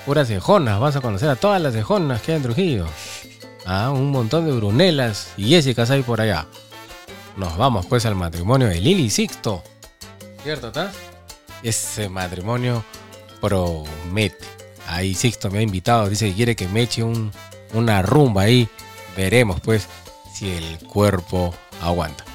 puras cejonas, vas a conocer a todas las cejonas que hay en Trujillo. Ah, un montón de Brunelas y Jessicas hay por allá. Nos vamos pues al matrimonio de Lili y Sixto. ¿Cierto, Taz? Ese matrimonio promete. Ahí Sixto me ha invitado, dice que quiere que me eche un- una rumba ahí. Veremos pues si el cuerpo aguanta.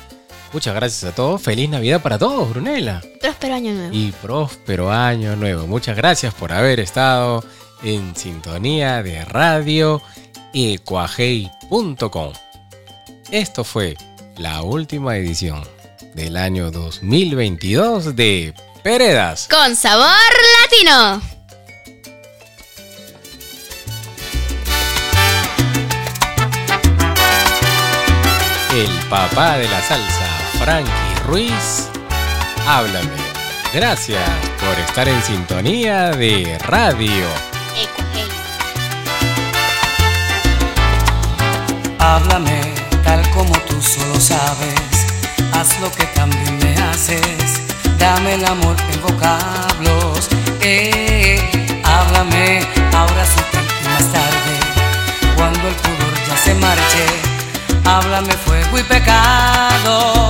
Muchas gracias a todos. Feliz Navidad para todos, Brunella. Próspero año nuevo. Y próspero año nuevo. Muchas gracias por haber estado en sintonía de radio ecuajei.com. Esto fue la última edición del año 2022 de Peredas. Con sabor latino. El papá de la salsa, Frankie Ruiz. Háblame. Gracias por estar en sintonía de radio. Háblame tal como tú solo sabes. Haz lo que también me haces. Dame el amor en vocablos. Eh, háblame ahora tiempo y más tarde. Cuando el pudor ya se marche. Háblame fuego y pecado.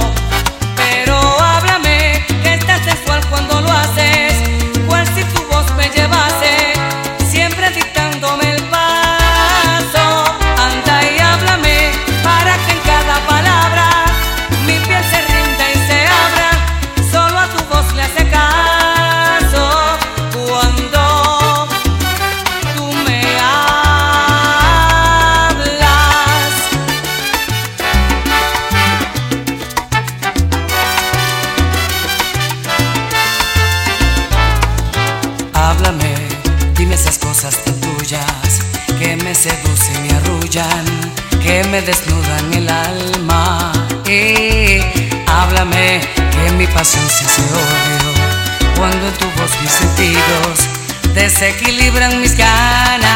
Desequilibran mis ganas.